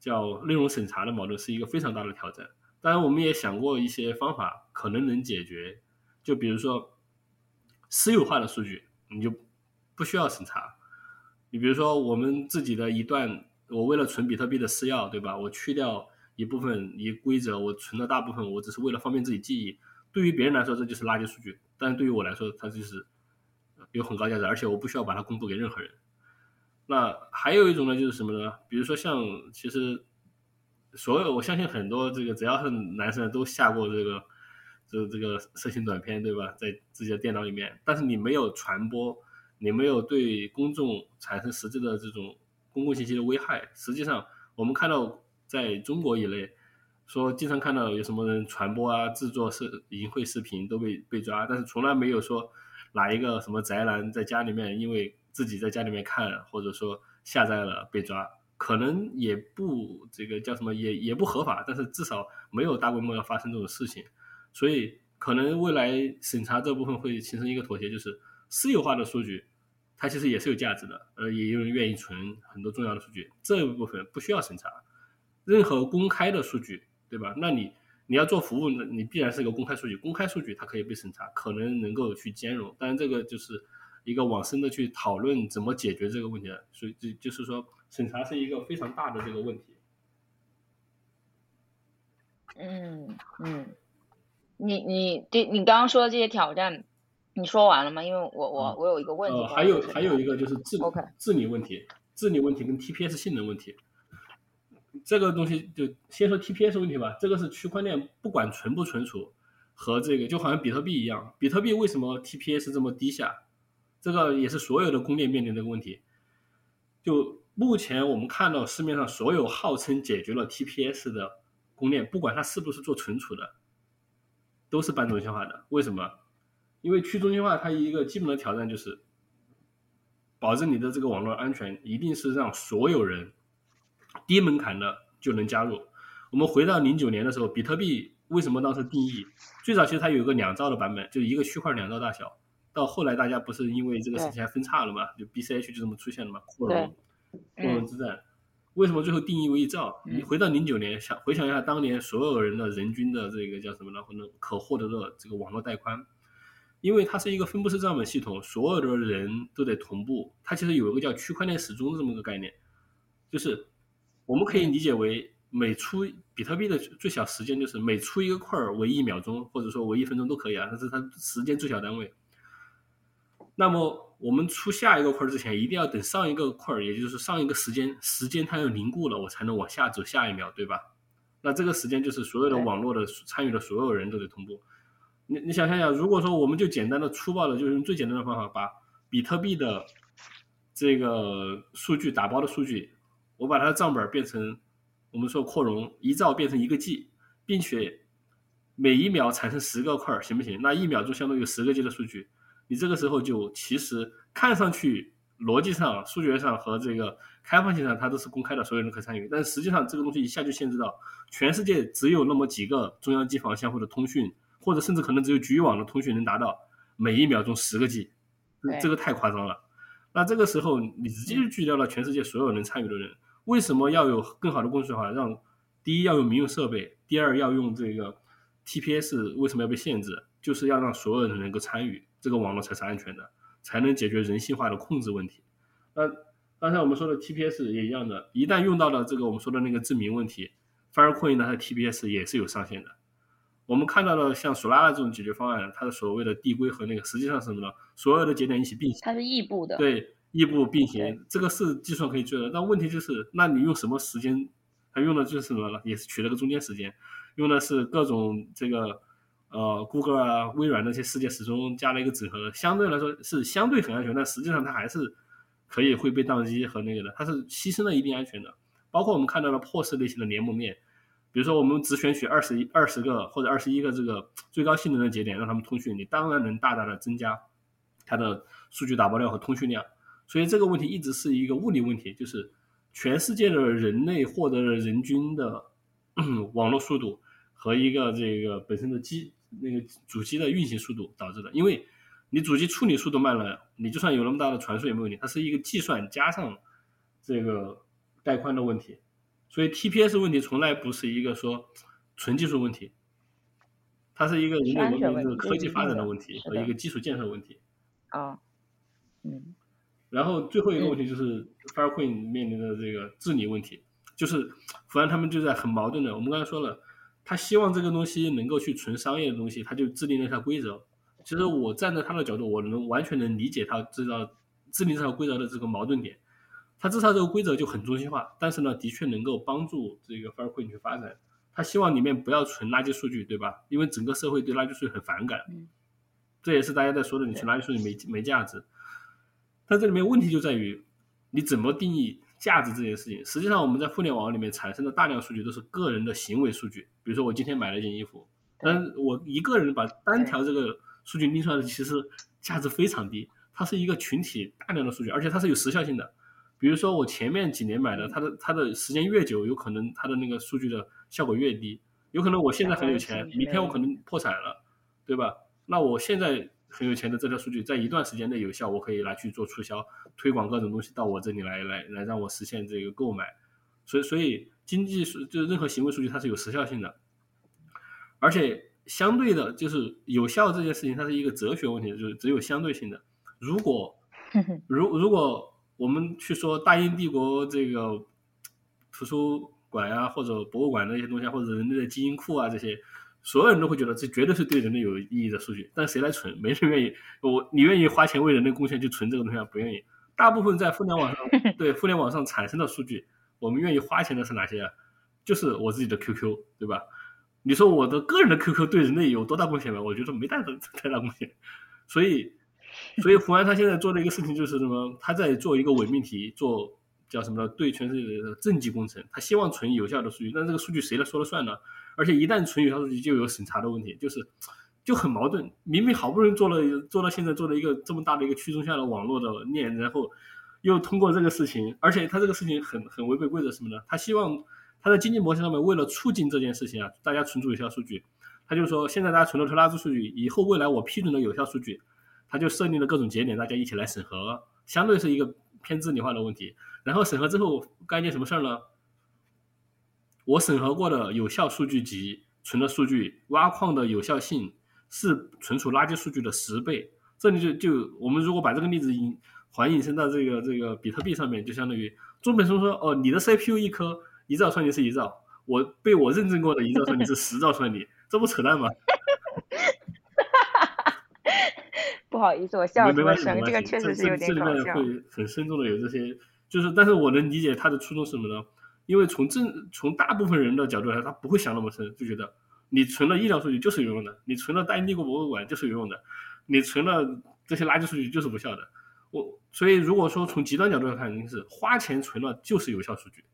Speaker 4: 叫内容审查的矛盾，是一个非常大的挑战。当然，我们也想过一些方法，可能能解决。就比如说私有化的数据，你就不需要审查。你比如说我们自己的一段，我为了存比特币的私钥，对吧？我去掉。一部分一规则，我存了大部分，我只是为了方便自己记忆。对于别人来说，这就是垃圾数据；但是对于我来说，它就是有很高价值，而且我不需要把它公布给任何人。那还有一种呢，就是什么呢？比如说像，其实所有我相信很多这个只要是男生都下过这个这这个色情短片，对吧？在自己的电脑里面，但是你没有传播，你没有对公众产生实质的这种公共信息的危害。实际上，我们看到。在中国以内，说经常看到有什么人传播啊、制作视淫秽视频都被被抓，但是从来没有说哪一个什么宅男在家里面因为自己在家里面看或者说下载了被抓，可能也不这个叫什么也也不合法，但是至少没有大规模要发生这种事情，所以可能未来审查这部分会形成一个妥协，就是私有化的数据它其实也是有价值的，呃，也有人愿意存很多重要的数据，这一部分不需要审查。任何公开的数据，对吧？那你你要做服务，那你必然是一个公开数据。公开数据它可以被审查，可能能够去兼容。当然，这个就是一个往深的去讨论怎么解决这个问题的。所以，就就是说，审查是一个非常大的这个问题。
Speaker 3: 嗯嗯，你你这你刚刚说的这些挑战，你说完了吗？因为我我我有一个问题。
Speaker 4: 还有还有一个就是治治理问题，治理问题跟 TPS 性能问题。这个东西就先说 TPS 问题吧。这个是区块链不管存不存储，和这个就好像比特币一样。比特币为什么 TPS 这么低下？这个也是所有的公链面临的问题。就目前我们看到市面上所有号称解决了 TPS 的公链，不管它是不是做存储的，都是半中心化的。为什么？因为去中心化它一个基本的挑战就是保证你的这个网络安全，一定是让所有人。低门槛的就能加入。我们回到零九年的时候，比特币为什么当时定义最早其实它有一个两兆的版本，就一个区块两兆大小。到后来大家不是因为这个事情还分叉了嘛？就 BCH 就这么出现了嘛？扩容扩容之战，为什么最后定义为一兆？你回到零九年想回想一下，当年所有人的人均的这个叫什么呢？可能可获得的这个网络带宽，因为它是一个分布式账本系统，所有的人都得同步。它其实有一个叫区块链时钟这么个概念，就是。我们可以理解为每出比特币的最小时间就是每出一个块儿为一秒钟，或者说为一分钟都可以啊，但是它时间最小单位。那么我们出下一个块儿之前，一定要等上一个块儿，也就是上一个时间时间它要凝固了，我才能往下走下一秒，对吧？那这个时间就是所有的网络的参与的所有人都得同步。你你想象一下，如果说我们就简单的粗暴的，就是用最简单的方法把比特币的这个数据打包的数据，我把它的账本变成我们说扩容，一兆变成一个 G，并且每一秒产生十个块，行不行？那一秒钟相当于十个 G 的数据，你这个时候就其实看上去逻辑上、数学上和这个开放性上它都是公开的，所有人可参与，但实际上这个东西一下就限制到全世界只有那么几个中央机房相互的通讯，或者甚至可能只有局域网的通讯能达到每一秒钟十个 G，这个太夸张了。那这个时候，你直接就拒掉了全世界所有能参与的人。为什么要有更好的公式化？让第一要用民用设备，第二要用这个 TPS，为什么要被限制？就是要让所有人能够参与，这个网络才是安全的，才能解决人性化的控制问题。那刚才我们说的 TPS 也一样的，一旦用到了这个我们说的那个证明问题，Filecoin 它的 TPS 也是有上限的。我们看到了像索拉拉这种解决方案，它的所谓的递归和那个实际上是什么呢？所有的节点一起并行，
Speaker 3: 它是异步的，
Speaker 4: 对，异步并行，这个是计算可以做的。但问题就是，那你用什么时间？它用的就是什么呢？也是取了个中间时间，用的是各种这个呃，Google 啊、微软那些世界时钟加了一个整合，相对来说是相对很安全，但实际上它还是可以会被宕机和那个的，它是牺牲了一定安全的。包括我们看到的破式类型的联盟链。比如说，我们只选取二十一、二十个或者二十一个这个最高性能的节点，让他们通讯，你当然能大大的增加它的数据打包量和通讯量。所以这个问题一直是一个物理问题，就是全世界的人类获得了人均的 网络速度和一个这个本身的机那个主机的运行速度导致的。因为你主机处理速度慢了，你就算有那么大的传输也没问题，它是一个计算加上这个带宽的问题。所以 TPS 问题从来不是一个说纯技术问题，它是一个人类文明这个科技发展的问题和一个基础建设问题。
Speaker 3: 啊，嗯。
Speaker 4: 然后最后一个问题就是 Filecoin 面临的这个治理问题，就是福安他们就在很矛盾的。我们刚才说了，他希望这个东西能够去纯商业的东西，他就制定了一套规则。其实我站在他的角度，我能完全能理解他制造制定这套规则的这个矛盾点。它至少这个规则就很中心化，但是呢，的确能够帮助这个 f i r e c o i n 去发展。他希望里面不要存垃圾数据，对吧？因为整个社会对垃圾数据很反感。这也是大家在说的，你存垃圾数据没没价值。但这里面问题就在于，你怎么定义价值这件事情？实际上，我们在互联网里面产生的大量数据都是个人的行为数据。比如说，我今天买了一件衣服，但我一个人把单条这个数据拎出来的，其实价值非常低。它是一个群体大量的数据，而且它是有时效性的。比如说我前面几年买的，它的它的时间越久，有可能它的那个数据的效果越低。有可能我现在很有钱，明天我可能破产了，对吧？那我现在很有钱的这条数据，在一段时间内有效，我可以拿去做促销、推广各种东西到我这里来，来来让我实现这个购买。所以，所以经济数就是任何行为数据，它是有时效性的，而且相对的，就是有效这件事情，它是一个哲学问题，就是只有相对性的。如果 如如果我们去说大英帝国这个图书馆呀，或者博物馆的一些东西，或者人类的基因库啊，这些，所有人都会觉得这绝对是对人类有意义的数据。但谁来存？没人愿意。我你愿意花钱为人类贡献去存这个东西，不愿意。大部分在互联网上 对互联网上产生的数据，我们愿意花钱的是哪些啊？就是我自己的 QQ，对吧？你说我的个人的 QQ 对人类有多大贡献吗？我觉得没太大太大贡献。所以。所以胡安他现在做的一个事情就是什么？他在做一个伪命题，做叫什么呢？对全世界的政绩工程。他希望存有效的数据，但这个数据谁来说了算呢？而且一旦存有效数据，就有审查的问题，就是就很矛盾。明明好不容易做了，做到现在做了一个这么大的一个去中心化的网络的链，然后又通过这个事情，而且他这个事情很很违背规则什么呢？他希望他在经济模型上面为了促进这件事情啊，大家存储有效数据，他就说现在大家存了特拉兹数据，以后未来我批准的有效数据。他就设定了各种节点，大家一起来审核，相对是一个偏治理化的问题。然后审核之后干一件什么事儿呢？我审核过的有效数据集存的数据，挖矿的有效性是存储垃圾数据的十倍。这里就就我们如果把这个例子引还引申到这个这个比特币上面，就相当于中本聪说：“哦，你的 CPU 一颗一兆算力是一兆，我被我认证过的一兆算力是十兆算力，这不扯淡吗？”
Speaker 3: 不好意思，我笑
Speaker 4: 出了
Speaker 3: 声。这个确实是有点搞笑。
Speaker 4: 这里面会很慎重的有这些，就是，但是我能理解他的初衷是什么呢？因为从正从大部分人的角度来说，他不会想那么深，就觉得你存了医疗数据就是有用的，你存了大英帝国博物馆就是有用的，你存了这些垃圾数据就是无效的。我所以如果说从极端角度来看，肯定是花钱存了就是有效数据，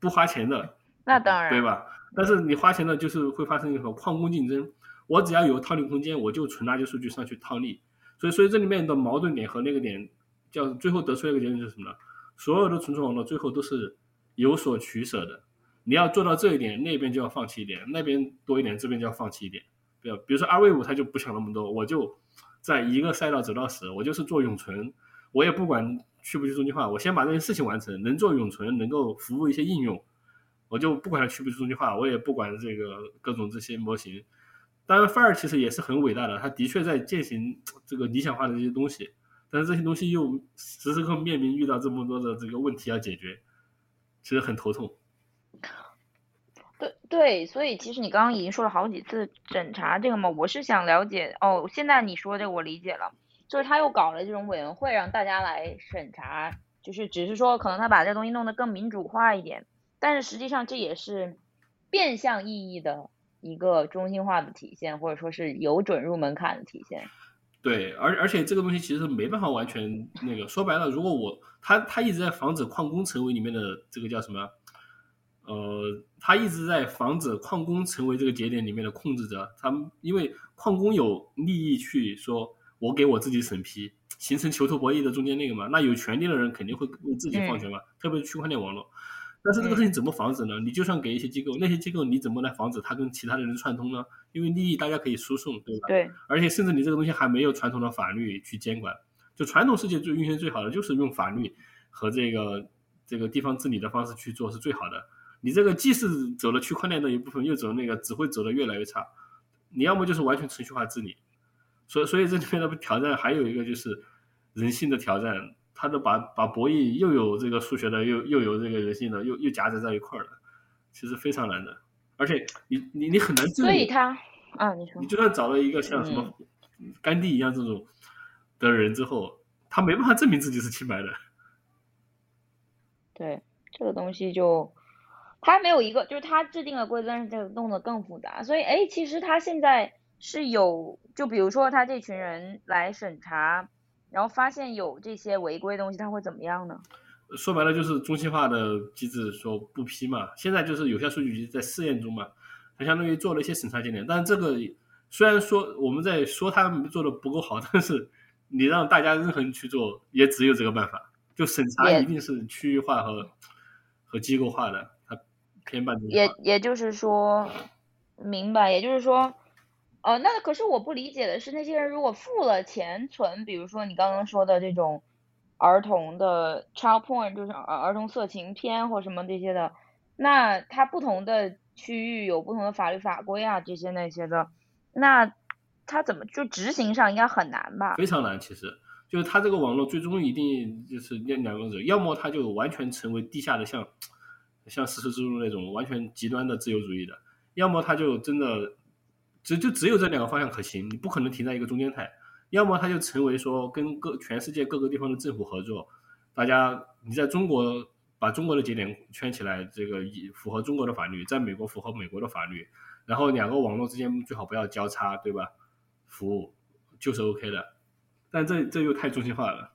Speaker 4: 不花钱的，
Speaker 3: 那当然，
Speaker 4: 对吧？但是你花钱的，就是会发生一个矿工竞争，我只要有套利空间，我就存垃圾数据上去套利。所以，所以这里面的矛盾点和那个点，叫最后得出一个结论就是什么呢？所有的存储网络最后都是有所取舍的。你要做到这一点，那边就要放弃一点，那边多一点，这边就要放弃一点。比如，比如说二位五，他就不想那么多，我就在一个赛道走到死，我就是做永存，我也不管去不去中心化，我先把这件事情完成，能做永存，能够服务一些应用，我就不管它去不去中心化，我也不管这个各种这些模型。当然，Fire 其实也是很伟大的，他的确在践行这个理想化的这些东西，但是这些东西又时时刻刻面临遇到这么多的这个问题要解决，其实很头痛。
Speaker 3: 对对，所以其实你刚刚已经说了好几次审查这个嘛，我是想了解哦。现在你说这个我理解了，就是他又搞了这种委员会让大家来审查，就是只是说可能他把这东西弄得更民主化一点，但是实际上这也是变相意义的一个中心化的体现，或者说是有准入门槛的体现。
Speaker 4: 对，而而且这个东西其实没办法完全那个说白了，如果我他他一直在防止矿工成为里面的这个叫什么？呃，他一直在防止矿工成为这个节点里面的控制者。他们因为矿工有利益去说，我给我自己审批，形成囚徒博弈的中间那个嘛。那有权利的人肯定会为自己放权嘛，特别是区块链网络。但是这个事情怎么防止呢？你就算给一些机构，那些机构你怎么来防止它跟其他的人串通呢？因为利益大家可以输送，对吧？
Speaker 3: 对。
Speaker 4: 而且甚至你这个东西还没有传统的法律去监管。就传统世界最运行最好的就是用法律和这个这个地方治理的方式去做是最好的。你这个既是走了区块链的一部分，又走那个，只会走的越来越差。你要么就是完全程序化治理，所以所以这里面的挑战还有一个就是人性的挑战，它的把把博弈又有这个数学的，又又有这个人性的，又又夹杂在一块儿了，其实非常难的。而且你你你很难证明。
Speaker 3: 所以他啊，你说
Speaker 4: 你就算找了一个像什么甘地一样这种的人之后，他没办法证明自己是清白的。
Speaker 3: 对这个东西就。他没有一个，就是他制定了规则，但是这个弄得更复杂。所以，哎，其实他现在是有，就比如说他这群人来审查，然后发现有这些违规东西，他会怎么样呢？
Speaker 4: 说白了就是中心化的机制说不批嘛。现在就是有效数据集在试验中嘛，它相当于做了一些审查节点。但是这个虽然说我们在说他们做的不够好，但是你让大家任何人去做，也只有这个办法。就审查一定是区域化和和机构化的。
Speaker 3: 它偏半也也就是说，明白，也就是说，哦，那可是我不理解的是，那些人如果付了钱存，比如说你刚刚说的这种儿童的 child porn，就是儿儿童色情片或什么这些的，那他不同的区域有不同的法律法规啊，这些那些的，那他怎么就执行上应该很难吧？
Speaker 4: 非常难，其实就是他这个网络最终一定就是两两个人，要么他就完全成为地下的像。像丝绸之路那种完全极端的自由主义的，要么他就真的只就只有这两个方向可行，你不可能停在一个中间态；要么它就成为说跟各全世界各个地方的政府合作，大家你在中国把中国的节点圈起来，这个以符合中国的法律，在美国符合美国的法律，然后两个网络之间最好不要交叉，对吧？服务就是 OK 的，但这这又太中心化了。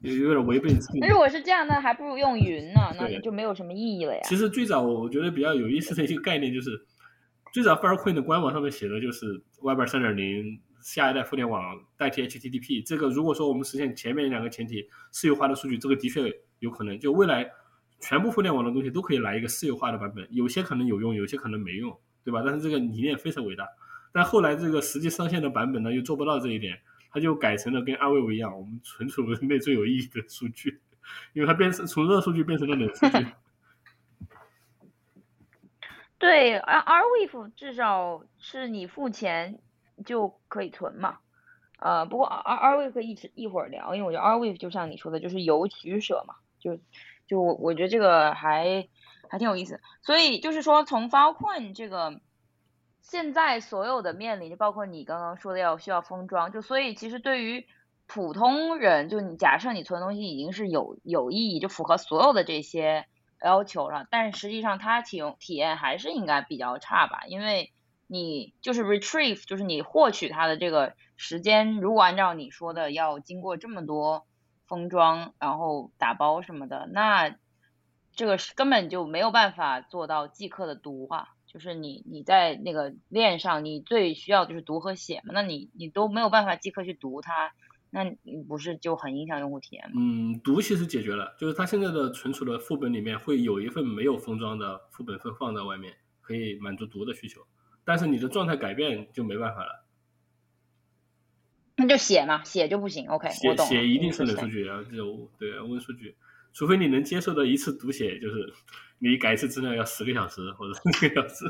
Speaker 4: 有点违背。
Speaker 3: 那如果是这样，那还不如用云呢，那就没有什么意义了呀。
Speaker 4: 其实最早我觉得比较有意思的一个概念就是，最早 Firecoin 的官网上面写的就是 Web 三点零下一代互联网代替 HTTP。这个如果说我们实现前面两个前提私有化的数据，这个的确有可能。就未来全部互联网的东西都可以来一个私有化的版本，有些可能有用，有些可能没用，对吧？但是这个理念非常伟大。但后来这个实际上线的版本呢，又做不到这一点。它就改成了跟二位五一样，我们存储 内最有意义的数据，因为它变成从热数据变成了冷数据。
Speaker 3: 对，R R Wave 至少是你付钱就可以存嘛。呃，不过 R R Wave 一直一会儿聊，因为我觉得 R Wave 就像你说的，就是有取舍嘛，就就我我觉得这个还还挺有意思。所以就是说，从 Filecoin 这个。现在所有的面临，就包括你刚刚说的要需要封装，就所以其实对于普通人，就你假设你存东西已经是有有意义，就符合所有的这些要求了，但实际上它体体验还是应该比较差吧，因为你就是 retrieve，就是你获取它的这个时间，如果按照你说的要经过这么多封装，然后打包什么的，那这个是根本就没有办法做到即刻的读化。就是你你在那个链上，你最需要就是读和写嘛，那你你都没有办法即刻去读它，那你不是就很影响用户体验吗？
Speaker 4: 嗯，读其实解决了，就是它现在的存储的副本里面会有一份没有封装的副本会放在外面，可以满足读的需求，但是你的状态改变就没办法了。
Speaker 3: 那就写嘛，写就不行。OK，我
Speaker 4: 写
Speaker 3: 懂。
Speaker 4: 写一定是
Speaker 3: 是
Speaker 4: 冷数据然后，就对啊，温数据，除非你能接受的一次读写就是你改一次资料要十个小时或者四个小时。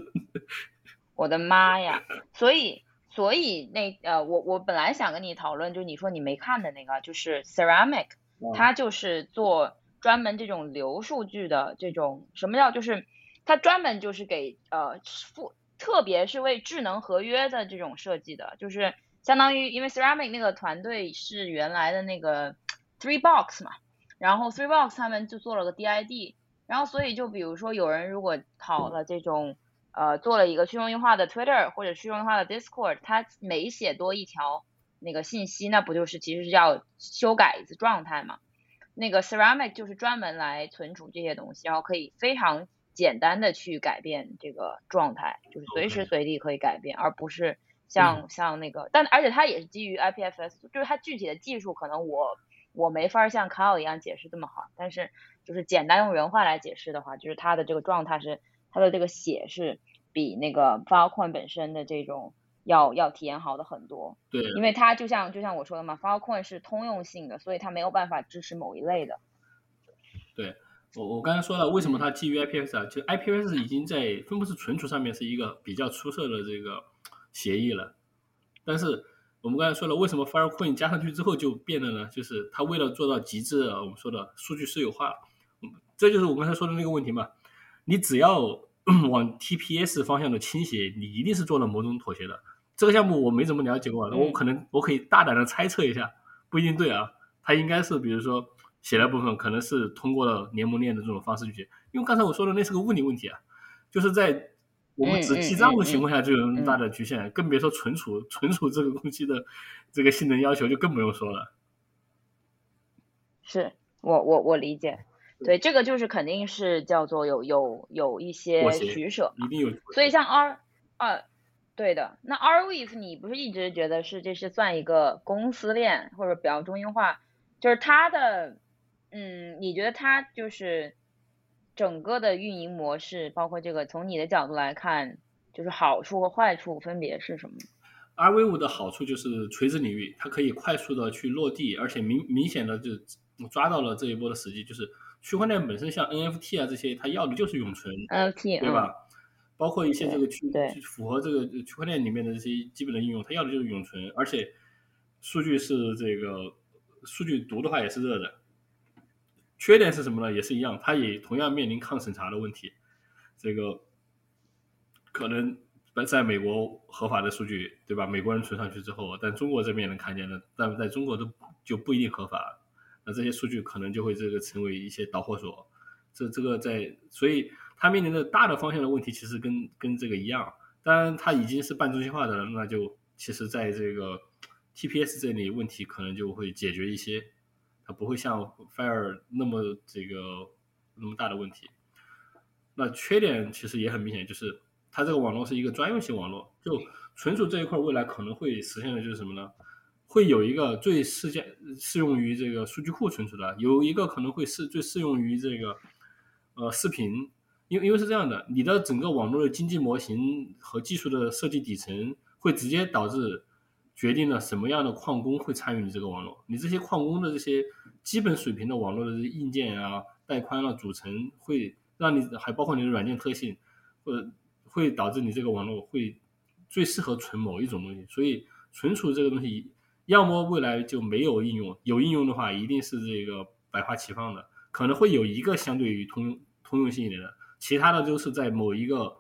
Speaker 3: 我的妈呀！所以，所以那呃，我我本来想跟你讨论，就是你说你没看的那个，就是 Ceramic，它就是做专门这种流数据的这种，什么叫就是它专门就是给呃付，特别是为智能合约的这种设计的，就是相当于因为 Ceramic 那个团队是原来的那个 Three Box 嘛，然后 Three Box 他们就做了个 DID，然后所以就比如说有人如果考了这种。呃，做了一个去中心化的 Twitter 或者去中心化的 Discord，它每写多一条那个信息，那不就是其实是要修改一次状态嘛？那个 Ceramic 就是专门来存储这些东西，然后可以非常简单的去改变这个状态，就是随时随地可以改变，而不是像像那个，但而且它也是基于 IPFS，就是它具体的技术可能我我没法像 Kyle 一样解释这么好，但是就是简单用人话来解释的话，就是它的这个状态是。它的这个写是比那个 Filecoin 本身的这种要要体验好的很多。
Speaker 4: 对，
Speaker 3: 因为它就像就像我说的嘛，Filecoin 是通用性的，所以它没有办法支持某一类的。
Speaker 4: 对，我我刚才说了，为什么它基于 IPFS 啊？就 IPFS 已经在分布式存储上面是一个比较出色的这个协议了。但是我们刚才说了，为什么 Filecoin 加上去之后就变了呢？就是它为了做到极致，我们说的数据私有化，这就是我刚才说的那个问题嘛。你只要 往 TPS 方向的倾斜，你一定是做了某种妥协的。这个项目我没怎么了解过，我可能我可以大胆的猜测一下，不一定对啊。它应该是比如说写的部分可能是通过了联盟链的这种方式去写，因为刚才我说的那是个物理问题啊，就是在我们只记账的情况下就有那么大的局限，更别说存储存储这个东西的这个性能要求就更不用说了。
Speaker 3: 是我我我理解。对，这个就是肯定是叫做有有有一些取舍，
Speaker 4: 一定有。
Speaker 3: 所以像 R，呃，对的。那 Arweave 你不是一直觉得是这是算一个公司链或者比较中心化，就是它的，嗯，你觉得它就是整个的运营模式，包括这个从你的角度来看，就是好处和坏处分别是什么
Speaker 4: ？Arweave 的好处就是垂直领域，它可以快速的去落地，而且明明显的就抓到了这一波的时机，就是。区块链本身像 NFT 啊这些，它要的就是永存
Speaker 3: ，NFT
Speaker 4: 对吧？包括一些这个区符合这个区块链里面的这些基本的应用，它要的就是永存，而且数据是这个数据读的话也是热的。缺点是什么呢？也是一样，它也同样面临抗审查的问题。这个可能在美国合法的数据，对吧？美国人存上去之后，但中国这边能看见的，但在中国都就不一定合法。那这些数据可能就会这个成为一些导火索，这这个在，所以它面临的大的方向的问题其实跟跟这个一样，当然它已经是半中心化的了，那就其实在这个 TPS 这里问题可能就会解决一些，它不会像 Fire 那么这个那么大的问题。那缺点其实也很明显，就是它这个网络是一个专用性网络，就存储这一块未来可能会实现的就是什么呢？会有一个最适现适用于这个数据库存储的，有一个可能会适最适用于这个呃视频，因为因为是这样的，你的整个网络的经济模型和技术的设计底层会直接导致决定了什么样的矿工会参与你这个网络，你这些矿工的这些基本水平的网络的硬件啊、带宽啊、组成，会让你还包括你的软件特性，或者会导致你这个网络会最适合存某一种东西，所以存储这个东西。要么未来就没有应用，有应用的话一定是这个百花齐放的，可能会有一个相对于通用通用性一点的，其他的都是在某一个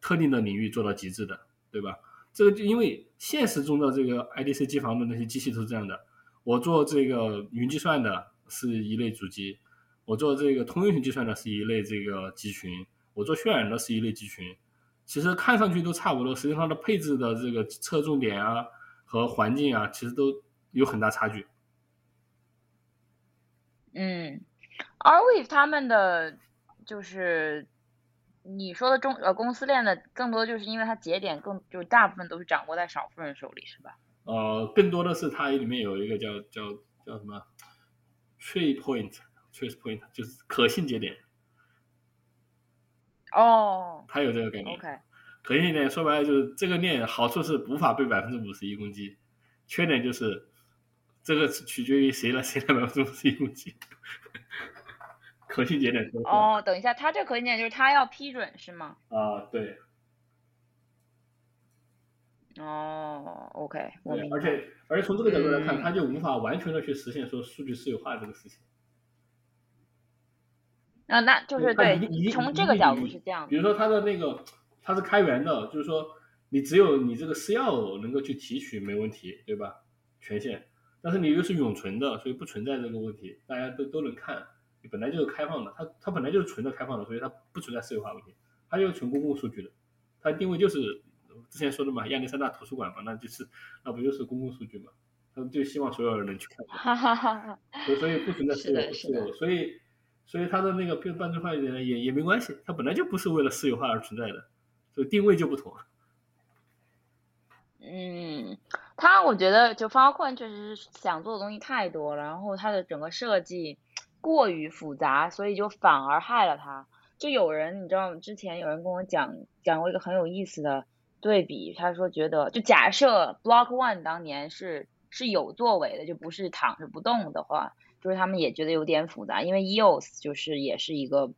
Speaker 4: 特定的领域做到极致的，对吧？这个就因为现实中的这个 IDC 机房的那些机器都是这样的，我做这个云计算的是一类主机，我做这个通用型计算的是一类这个集群，我做渲染的是一类集群，其实看上去都差不多，实际上它的配置的这个侧重点啊和环境啊，其实都有很大差距。
Speaker 3: 嗯，Arweave 他们的就是你说的中呃公司链的，更多就是因为它节点更就大部分都是掌握在少数人手里，是吧？
Speaker 4: 呃，更多的是它里面有一个叫叫叫什么 tree point，trace point，就是可信节点。
Speaker 3: 哦，
Speaker 4: 它有这个概念。
Speaker 3: OK，
Speaker 4: 可信节点说白了就是这个链好处是无法被百分之五十一攻击，缺点就是这个取决于谁来谁来百分之五十一攻击。可信节点说
Speaker 3: 哦，等一下，它这可信点就是它要批准是吗？
Speaker 4: 啊，对
Speaker 3: 哦，OK，我
Speaker 4: 对，
Speaker 3: 明白。
Speaker 4: 而且而且从这个角度来看，
Speaker 3: 嗯
Speaker 4: 它就无法完全的去实现说数据私有化这个事情。
Speaker 3: 啊，那就是对从这个角度是这样的。
Speaker 4: 比如说它的那个它是开源的，就是说你只有你这个私钥能够去提取没问题，对吧？权限，但是你又是永存的，所以不存在这个问题，大家都都能看。你本来就是开放的，它它本来就是纯的开放的，所以它不存在私有化问题，它就是纯公共数据的，它定位就是之前说的嘛，亚历山大图书馆嘛，那就是那不就是公共数据嘛？他们就希望所有人能去看。
Speaker 3: 哈哈哈哈。
Speaker 4: 所以所以不存在私有私有，所以所以它的那个变半证化一点也也没关系，它本来就不是为了私有化而存在的，所以定位就不同。
Speaker 3: 嗯，他我觉得就 Filecoin 确实是想做的东西太多了，然后它的整个设计过于复杂，所以就反而害了他。就有人你知道，之前有人跟我讲讲过一个很有意思的对比，他说觉得就假设 Block One 当年是是有作为的，就不是躺着不动的话，就是他们也觉得有点复杂，因为 EOS 就是也是一个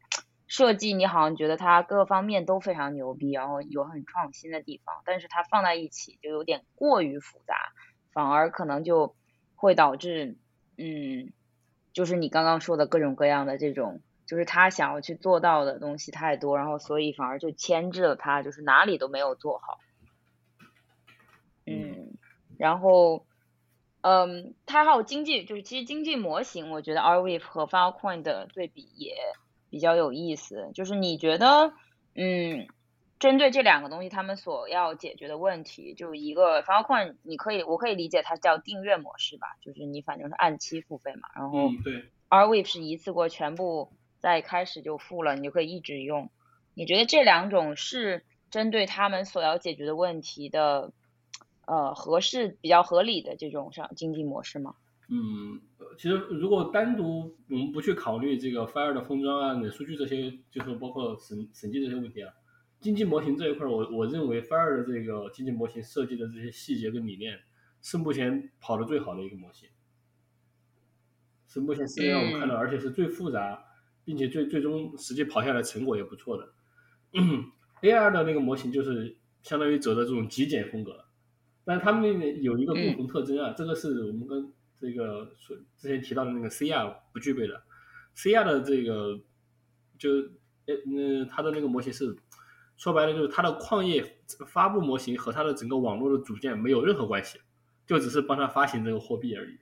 Speaker 3: 设计，你好像觉得它各方面都非常牛逼，然后有很创新的地方，但是它放在一起就有点过于复杂，反而可能就会导致，嗯，就是你刚刚说的各种各样的这种，就是他想要去做到的东西太多，然后所以反而就牵制了他，就是哪里都没有做好。嗯，然后，嗯，它还有经济，就是其实经济模型，我觉得 Arweave 和 Filecoin 的对比也比较有意思。就是你觉得，嗯，针对这两个东西，他们所要解决的问题，就一个 Filecoin，你可以，我可以理解它叫订阅模式吧，就是你反正是按期付费嘛，然后
Speaker 4: 嗯，对
Speaker 3: ，Arweave 是一次过全部在开始就付了，你就可以一直用。你觉得这两种是针对他们所要解决的问题的，呃，合适比较合理的这种上经济模式吗？
Speaker 4: 嗯，呃其实如果单独我们不去考虑这个 Fire 的封装啊、冷数据这些，就是包括审审计这些问题啊，经济模型这一块儿，我我认为 Fire 的这个经济模型设计的这些细节跟理念，是目前跑的最好的一个模型，是目前市面上我们看到，而且是最复杂，并且最最终实际跑下来成果也不错的。AR 的那个模型就是相当于走的这种极简风格，但是他们有一个共同特征啊，这个是我们跟这个说之前提到的那个 CR 不具备的。CR 的这个就呃那它的那个模型是说白了就是它的矿业发布模型和它的整个网络的组件没有任何关系，就只是帮它发行这个货币而已。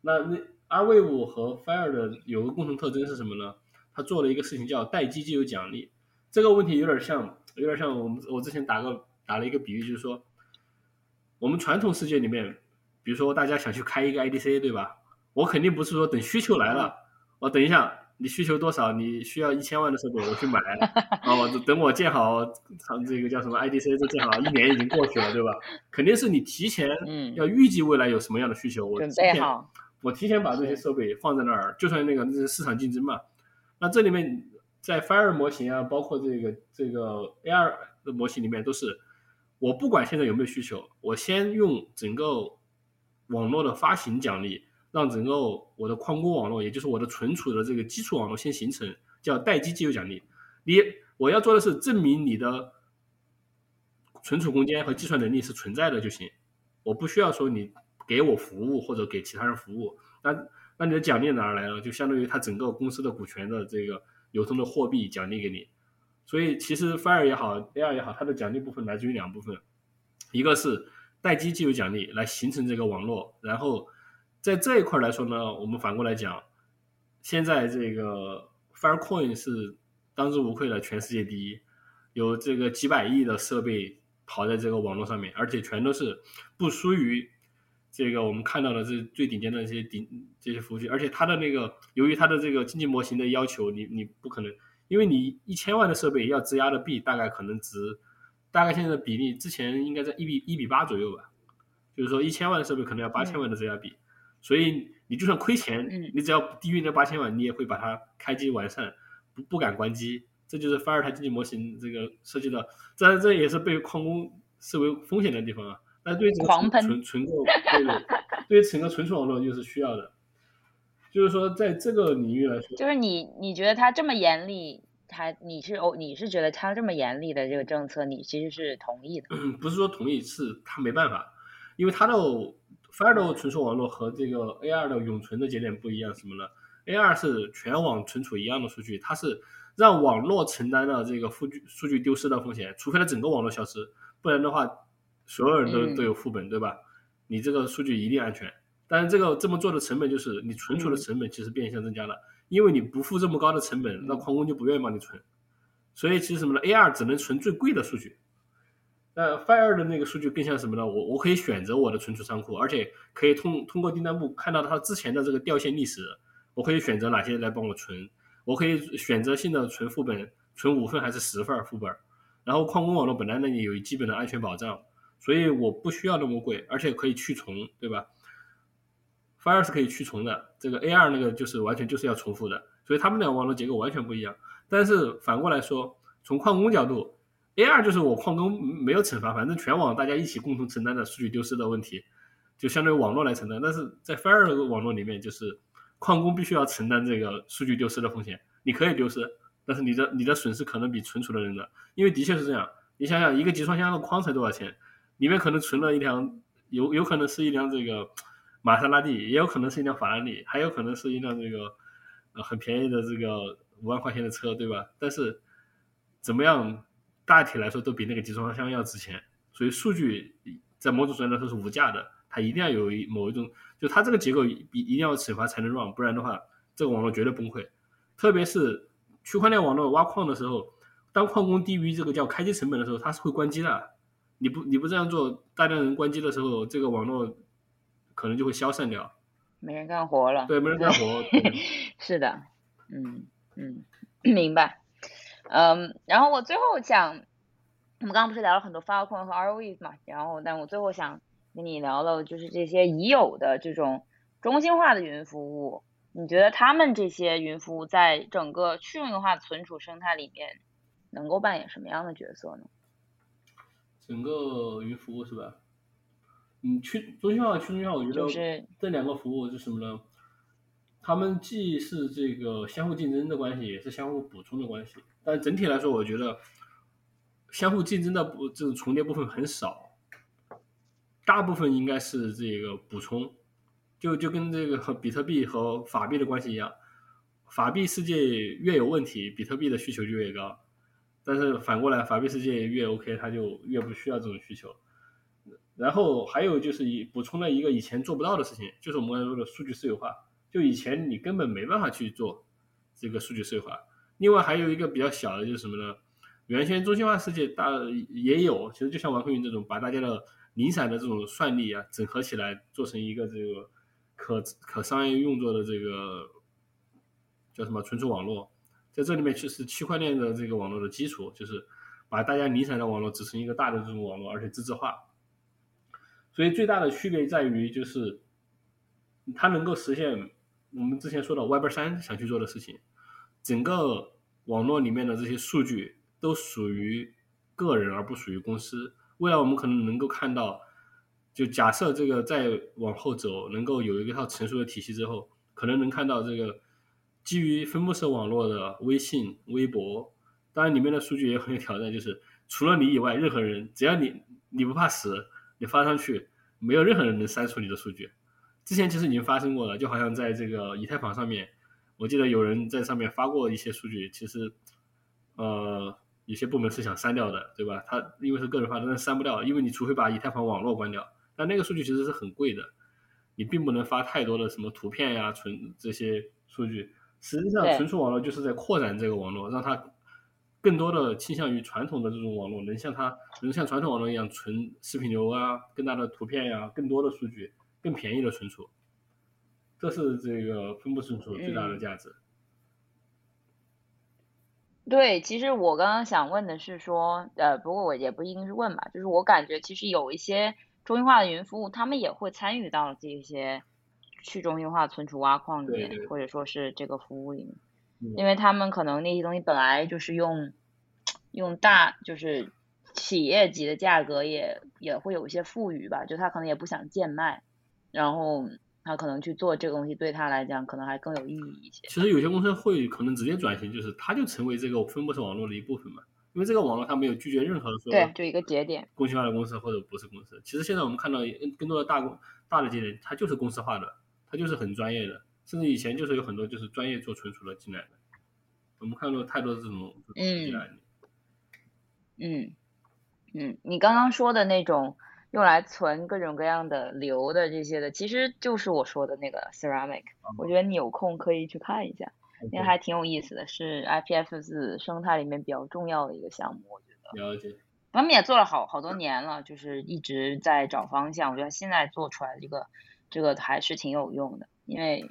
Speaker 4: 那那 r w a v e 和 Fire 的有个共同特征是什么呢？它做了一个事情叫待机就有奖励。这个问题有点像，有点像我们我之前打个打了一个比喻，就是说，我们传统世界里面，比如说大家想去开一个 IDC，对吧？我肯定不是说等需求来了，我等一下你需求多少，你需要一千万的设备，我去买，啊，我等我建好，这个叫什么 IDC 都建好，一年已经过去了，对吧？肯定是你提前
Speaker 3: 嗯
Speaker 4: 要预计未来有什么样的需求，我
Speaker 3: 准
Speaker 4: 提前我提前把这些设备放在那儿，就算那个那是市场竞争嘛。那这里面在 Fire 模型啊，包括这个这个 AR 的模型里面，都是我不管现在有没有需求，我先用整个网络的发行奖励，让整个我的矿工网络，也就是我的存储的这个基础网络先形成，叫待机既有奖励。你我要做的是证明你的存储空间和计算能力是存在的就行，我不需要说你给我服务或者给其他人服务。那那你的奖励哪儿来呢？就相当于它整个公司的股权的这个流通的货币奖励给你。所以其实 Fire 也好，AR 也好，它的奖励部分来自于两部分，一个是待机就有奖励来形成这个网络，然后在这一块来说呢，我们反过来讲，现在这个 Firecoin 是当之无愧的全世界第一。有这个几百亿的设备跑在这个网络上面，而且全都是不输于这个我们看到的这最顶尖的这些顶这些服务器，而且它的那个由于它的这个经济模型的要求，你你不可能，因为你一千万的设备要质押的币大概可能值，大概现在的比例之前应该在一比一比八左右吧，就是说一千万的设备可能要八千万的质押币，所以你就算亏钱，
Speaker 3: 嗯
Speaker 4: 你只要低于那八千万，你也会把它开机完善，不不敢关机。这就是 Fire 它经济模型这个设计的，这这也是被矿工视为风险的地方啊。但对整个存存购，对对，对于整个存储网络又是需要的。就是说，在这个领域来说，
Speaker 3: 就是你你觉得他这么严厉，他你是哦你是觉得他这么严厉的这个政策，你其实是同意的。
Speaker 4: 嗯，不是说同意，是他没办法，因为他的的存储网络和这个 A2 的永存的节点不一样，什么呢？A2 是全网存储一样的数据，它是让网络承担了这个数据数据丢失的风险，除非它整个网络消失，不然的话，所有人都、
Speaker 3: 嗯
Speaker 4: 都有副本，对吧？你这个数据一定安全。但是这个这么做的成本就是你存储的
Speaker 3: 嗯
Speaker 4: 成本其实变相增加了，因为你不付这么高的成本，那
Speaker 3: 嗯
Speaker 4: 矿工就不愿意帮你存。所以其实什么呢？A2 只能存最贵的数据，那 Fire 的那个数据更像什么呢？我我可以选择我的存储仓库，而且可以通通过订单部看到它之前的这个掉线历史，我可以选择哪些来帮我存，我可以选择性的存副本，存五份还是十份副本。然后矿工网络本来那里有基本的安全保障，所以我不需要那么贵，而且可以去重，对吧？Fire 是可以去重的，这个 A2 那个就是完全就是要重复的，所以他们俩网络结构完全不一样。但是反过来说，从矿工角度，A 二就是我矿工没有惩罚，反正全网大家一起共同承担的数据丢失的问题，就相当于网络来承担。但是在 Fire 的网络里面，就是矿工必须要承担这个数据丢失的风险。你可以丢失，但是你的你的损失可能比存储的人的，因为的确是这样。你想想，一个集装箱的矿才多少钱？里面可能存了一辆，有有可能是一辆这个玛莎拉蒂，也有可能是一辆法拉利，还有可能是一辆这个呃很便宜的这个五万块钱的车，对吧？但是怎么样，大体来说都比那个集装箱要值钱。所以数据在某种程度上说是无价的，它一定要有一某一种，就它这个结构一一定要惩罚才能 run，不然的话，这个网络绝对崩溃。特别是区块链网络挖矿的时候，当矿工低于这个叫开机成本的时候，它是会关机的。你不你不这样做，大量人关机的时候，这个网络可能就会消散掉。
Speaker 3: 没人干活了。
Speaker 4: 对，没人干活。
Speaker 3: 是的，嗯嗯，明白。嗯，然后我最后想，我们刚刚不是聊了很多 Filecoin 和 ROE 嘛，然后但我最后想跟你聊聊，就是这些已有的这种中心化的云服务，你觉得他们这些云服务在整个去中心化存储生态里面能够扮演什么样的角色呢？
Speaker 4: 整个云服务是吧？嗯，去中心化、去中心化，我觉得这两个服务是什么呢？他们既是这个相互竞争的关系，也是相互补充的关系。但整体来说，我觉得相互竞争的部这种重叠部分很少，大部分应该是这个补充。就就跟这个和比特币和法币的关系一样，法币世界越有问题，比特币的需求就越高。但是反过来，法币世界越 OK，它就越不需要这种需求。然后还有就是以补充了一个以前做不到的事情，就是我们刚才说的数据私有化。就以前你根本没办法去做这个数据私有化。另外还有一个比较小的就是什么呢？原先中心化世界大也有，其实就像王坤云这种，把大家的零散的这种算力啊整合起来，做成一个这个可可商业用作的这个叫什么存储网络。在这里面，其实区块链的这个网络的基础就是把大家零散的网络组成一个大的这种网络，而且自治化。所以最大的区别在于，就是它能够实现我们之前说的 Web 三想去做的事情。整个网络里面的这些数据都属于个人，而不属于公司。未来我们可能能够看到，就假设这个再往后走，能够有一套成熟的体系之后，可能能看到这个基于分布式网络的微信、微博，当然里面的数据也很有挑战，就是除了你以外，任何人只要你你不怕死，你发上去，没有任何人能删除你的数据。之前其实已经发生过了，就好像在这个以太坊上面，我记得有人在上面发过一些数据，其实呃有些部门是想删掉的，对吧？他因为是个人发的，但是删不掉，因为你除非把以太坊网络关掉，但那个数据其实是很贵的，你并不能发太多的什么图片呀、存这些数据。实际上，存储网络就是在扩展这个网络，让它更多的倾向于传统的这种网络，能像它能像传统网络一样存视频流啊，更大的图片呀、更多的数据，更便宜的存储，这是这个分布式存储最大的价值。
Speaker 3: 对，其实我刚刚想问的是说，呃，不过我也不一定是问吧，就是我感觉其实有一些中心化的云服务，他们也会参与到这些去中心化存储挖矿里面，
Speaker 4: 对。对
Speaker 3: 或者说是这个服务里面，
Speaker 4: 嗯
Speaker 3: 因为他们可能那些东西本来就是用用大就是企业级的价格也也会有一些富裕吧，就他可能也不想贱卖，然后他可能去做这个东西对他来讲可能还更有意义一些。
Speaker 4: 其实有些公司会可能直接转型，就是它就成为这个分布式网络的一部分嘛，因为这个网络它没有拒绝任何说
Speaker 3: 对，就一个节点。
Speaker 4: 公司化的公司或者不是公司。其实现在我们看到更多的大公大的节点，它就是公司化的，它就是很专业的，甚至以前就是有很多就是专业做存储的进来的。我们看到太多的这种进来案例。
Speaker 3: 嗯，嗯，你刚刚说的那种用来存各种各样的流的这些的，其实就是我说的那个 Ceramic，我觉得你有空可以去看一下，因为还挺有意思的，是 IPFS 生态里面比较重要的一个项目，我觉得。
Speaker 4: 了解，
Speaker 3: 他们也做了好好多年了，就是一直在找方向。我觉得现在做出来这个这个还是挺有用的，因为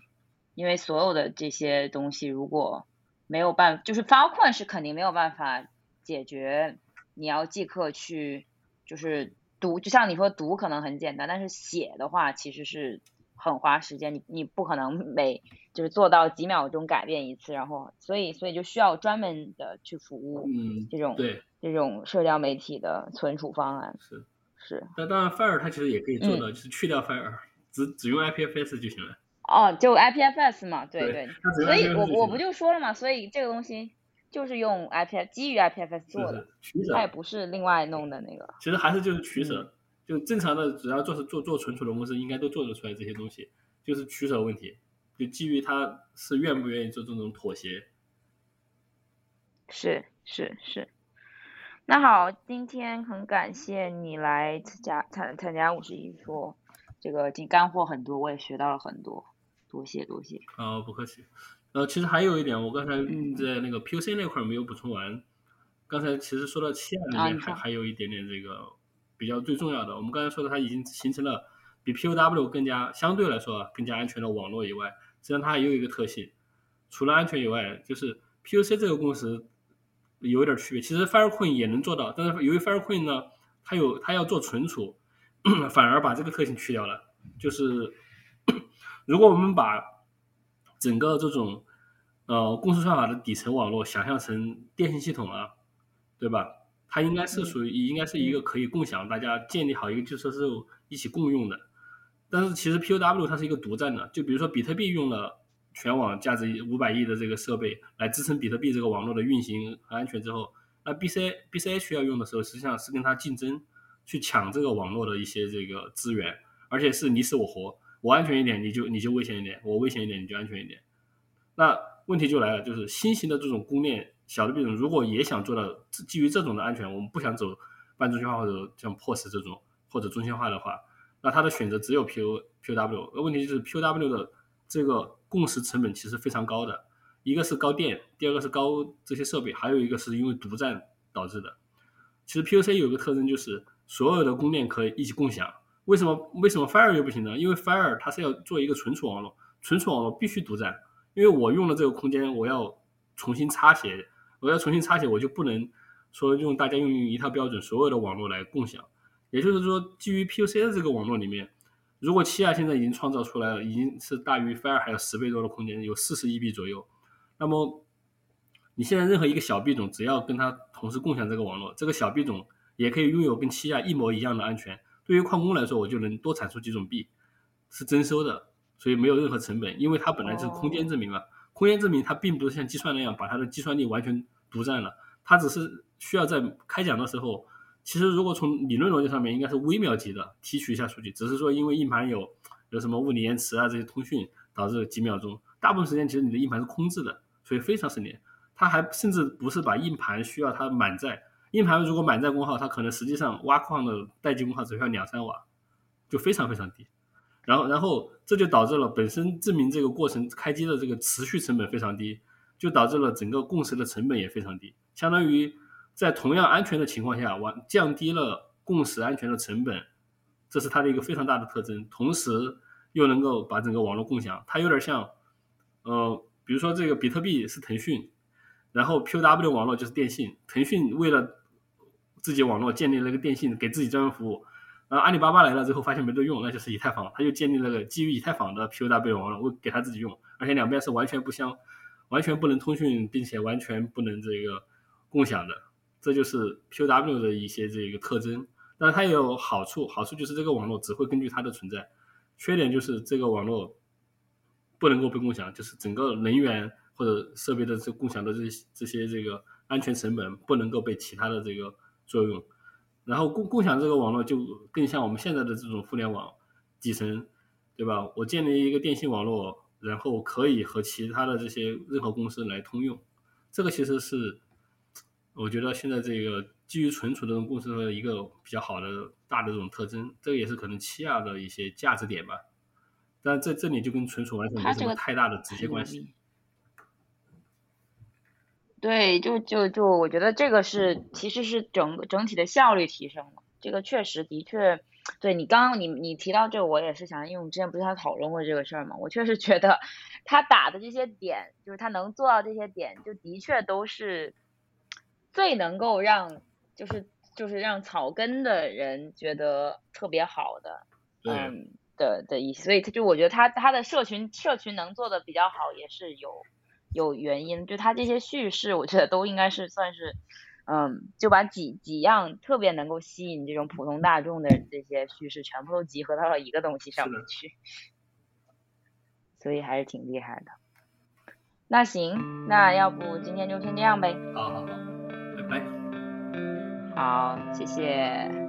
Speaker 3: 因为所有的这些东西如果没有办，就是发困是肯定没有办法解决。你要即刻去就是读，就像你说读可能很简单，但是写的话其实是很花时间，你你不可能每就是做到几秒钟改变一次，然后所以所以就需要专门的去服务
Speaker 4: 嗯，
Speaker 3: 这种
Speaker 4: 对，
Speaker 3: 这种社交媒体的存储方案
Speaker 4: 是。
Speaker 3: 是
Speaker 4: 但当然，Fire 它其实也可以做
Speaker 3: 嗯
Speaker 4: 到，就是去掉 Fire，只只用 IPFS 就行了。
Speaker 3: 哦，就 IPFS 嘛，对
Speaker 4: 对
Speaker 3: 所以我我不
Speaker 4: 就
Speaker 3: 说了嘛，所以这个东西就是用 IPF 基于 IPFS 做的，它也不是另外弄的那个，
Speaker 4: 其实还是就是取
Speaker 3: 嗯
Speaker 4: 舍，就正常的只要做是做做存储的公司，应该都做得出来这些东西，就是取舍问题，就基于他是愿不愿意做这种妥协。
Speaker 3: 是是是。那好，今天很感谢你来参加参参加五十一说，这个今干货很多，我也学到了很多，多谢多谢。
Speaker 4: 啊、不客气。呃，其实还有一点，我刚才
Speaker 3: 嗯
Speaker 4: 在那个 POC 那块儿没有补充完。刚才其实说到七亚里面还、还有一点点这个比较最重要的，我们刚才说的它已经形成了比 POW 更加相对来说啊更加安全的网络以外，实际上它还有一个特性，除了安全以外，就是 POC 这个共识有一点区别。其实 Firecoin 也能做到，但是由于 Firecoin 呢，它有它要做存储，反而把这个特性去掉了。就是如果我们把整个这种呃共识算法的底层网络想象成电信系统啊，对吧？它应该是属于应该是一个可以共享，大家建立好一个基础设施后一起共用的。但是其实 POW 它是一个独占的，就比如说比特币用了全网价值五百亿的这个设备来支撑比特币这个网络的运行和安全之后，那 BC BCH 要用的时候，实际上是跟它竞争，去抢这个网络的一些这个资源，而且是你死我活，我安全一点你就你就危险一点，我危险一点你就安全一点。那问题就来了，就是新型的这种公链小的币种，如果也想做到基于这种的安全，我们不想走半中心化或者像 POS 这种或者中心化的话，那它的选择只有 PO POW。而问题就是 POW 的这个共识成本其实非常高的，一个是高电，第二个是高这些设备，还有一个是因为独占导致的。其实 POC 有一个特征就是所有的公链可以一起共享。为什么为什么 Fire 又不行呢？因为 Fire 它是要做一个存储网络，存储网络必须独占。因为我用了这个空间，我要重新插写，我要重新插写，我就不能说用大家用一套标准，所有的网络来共享。也就是说，基于 POC 的这个网络里面，如果七亚现在已经创造出来了，已经是大于 Fire 还有十倍多的空间，有四十亿币左右。那么你现在任何一个小币种，只要跟它同时共享这个网络，这个小币种也可以拥有跟七亚一模一样的安全。对于矿工来说，我就能多产出几种币，是征收的。所以没有任何成本，因为它本来就是空间证明嘛。空间证明它并不是像计算那样把它的计算力完全独占了，它只是需要在开奖的时候，其实如果从理论逻辑上面应该是微秒级的提取一下数据，只是说因为硬盘有有什么物理延迟啊这些通讯导致几秒钟，大部分时间其实你的硬盘是空置的，所以非常省电。它还甚至不是把硬盘需要它满载，硬盘如果满载功耗，它可能实际上挖矿的待机功耗只需要两三瓦，就非常非常低。然后，然后这就导致了本身证明这个过程开机的这个持续成本非常低，就导致了整个共识的成本也非常低。相当于在同样安全的情况下，完降低了共识安全的成本，这是它的一个非常大的特征。同时又能够把整个网络共享，它有点像，呃，比如说这个比特币是腾讯，然后 POW 网络就是电信，腾讯为了自己网络建立了个电信，给自己专门服务。然后阿里巴巴来了之后，发现没得用，那就是以太坊，他就建立了个基于以太坊的 POW 网络，我给他自己用，而且两边是完全不相，完全不能通讯，并且完全不能这个共享的，这就是 POW 的一些这个特征。但它也有好处，好处就是这个网络只会根据它的存在，缺点就是这个网络不能够被共享，就是整个能源或者设备的这共享的这这些这个安全成本不能够被其他的这个作用。然后共共享这个网络就更像我们现在的这种互联网底层，对吧？我建立一个电信网络，然后可以和其他的这些任何公司来通用。这个其实是我觉得现在这个基于存储的这种公司的一个比较好的大的这种特征。这个也是可能七亚的一些价值点吧。但在这里就跟存储完全没什么太大的直接关系。
Speaker 3: 对，就就就我觉得这个是其实是整整体的效率提升了，这个确实的确，对你刚刚你你提到这个，我也是想，因为我们之前不是还讨论过这个事儿嘛，我确实觉得他打的这些点，就是他能做到这些点，就的确都是最能够让就是就是让草根的人觉得特别好的，嗯的的意思，所以他就我觉得他他的社群社群能做的比较好，也是有。有原因，就他这些叙事，我觉得都应该是算是，嗯，就把几几样特别能够吸引这种普通大众的这些叙事，全部都集合到了一个东西上面去，所以还是挺厉害的。那行，那要不今天就先这样呗。
Speaker 4: 好好好，拜拜。
Speaker 3: 好，谢谢。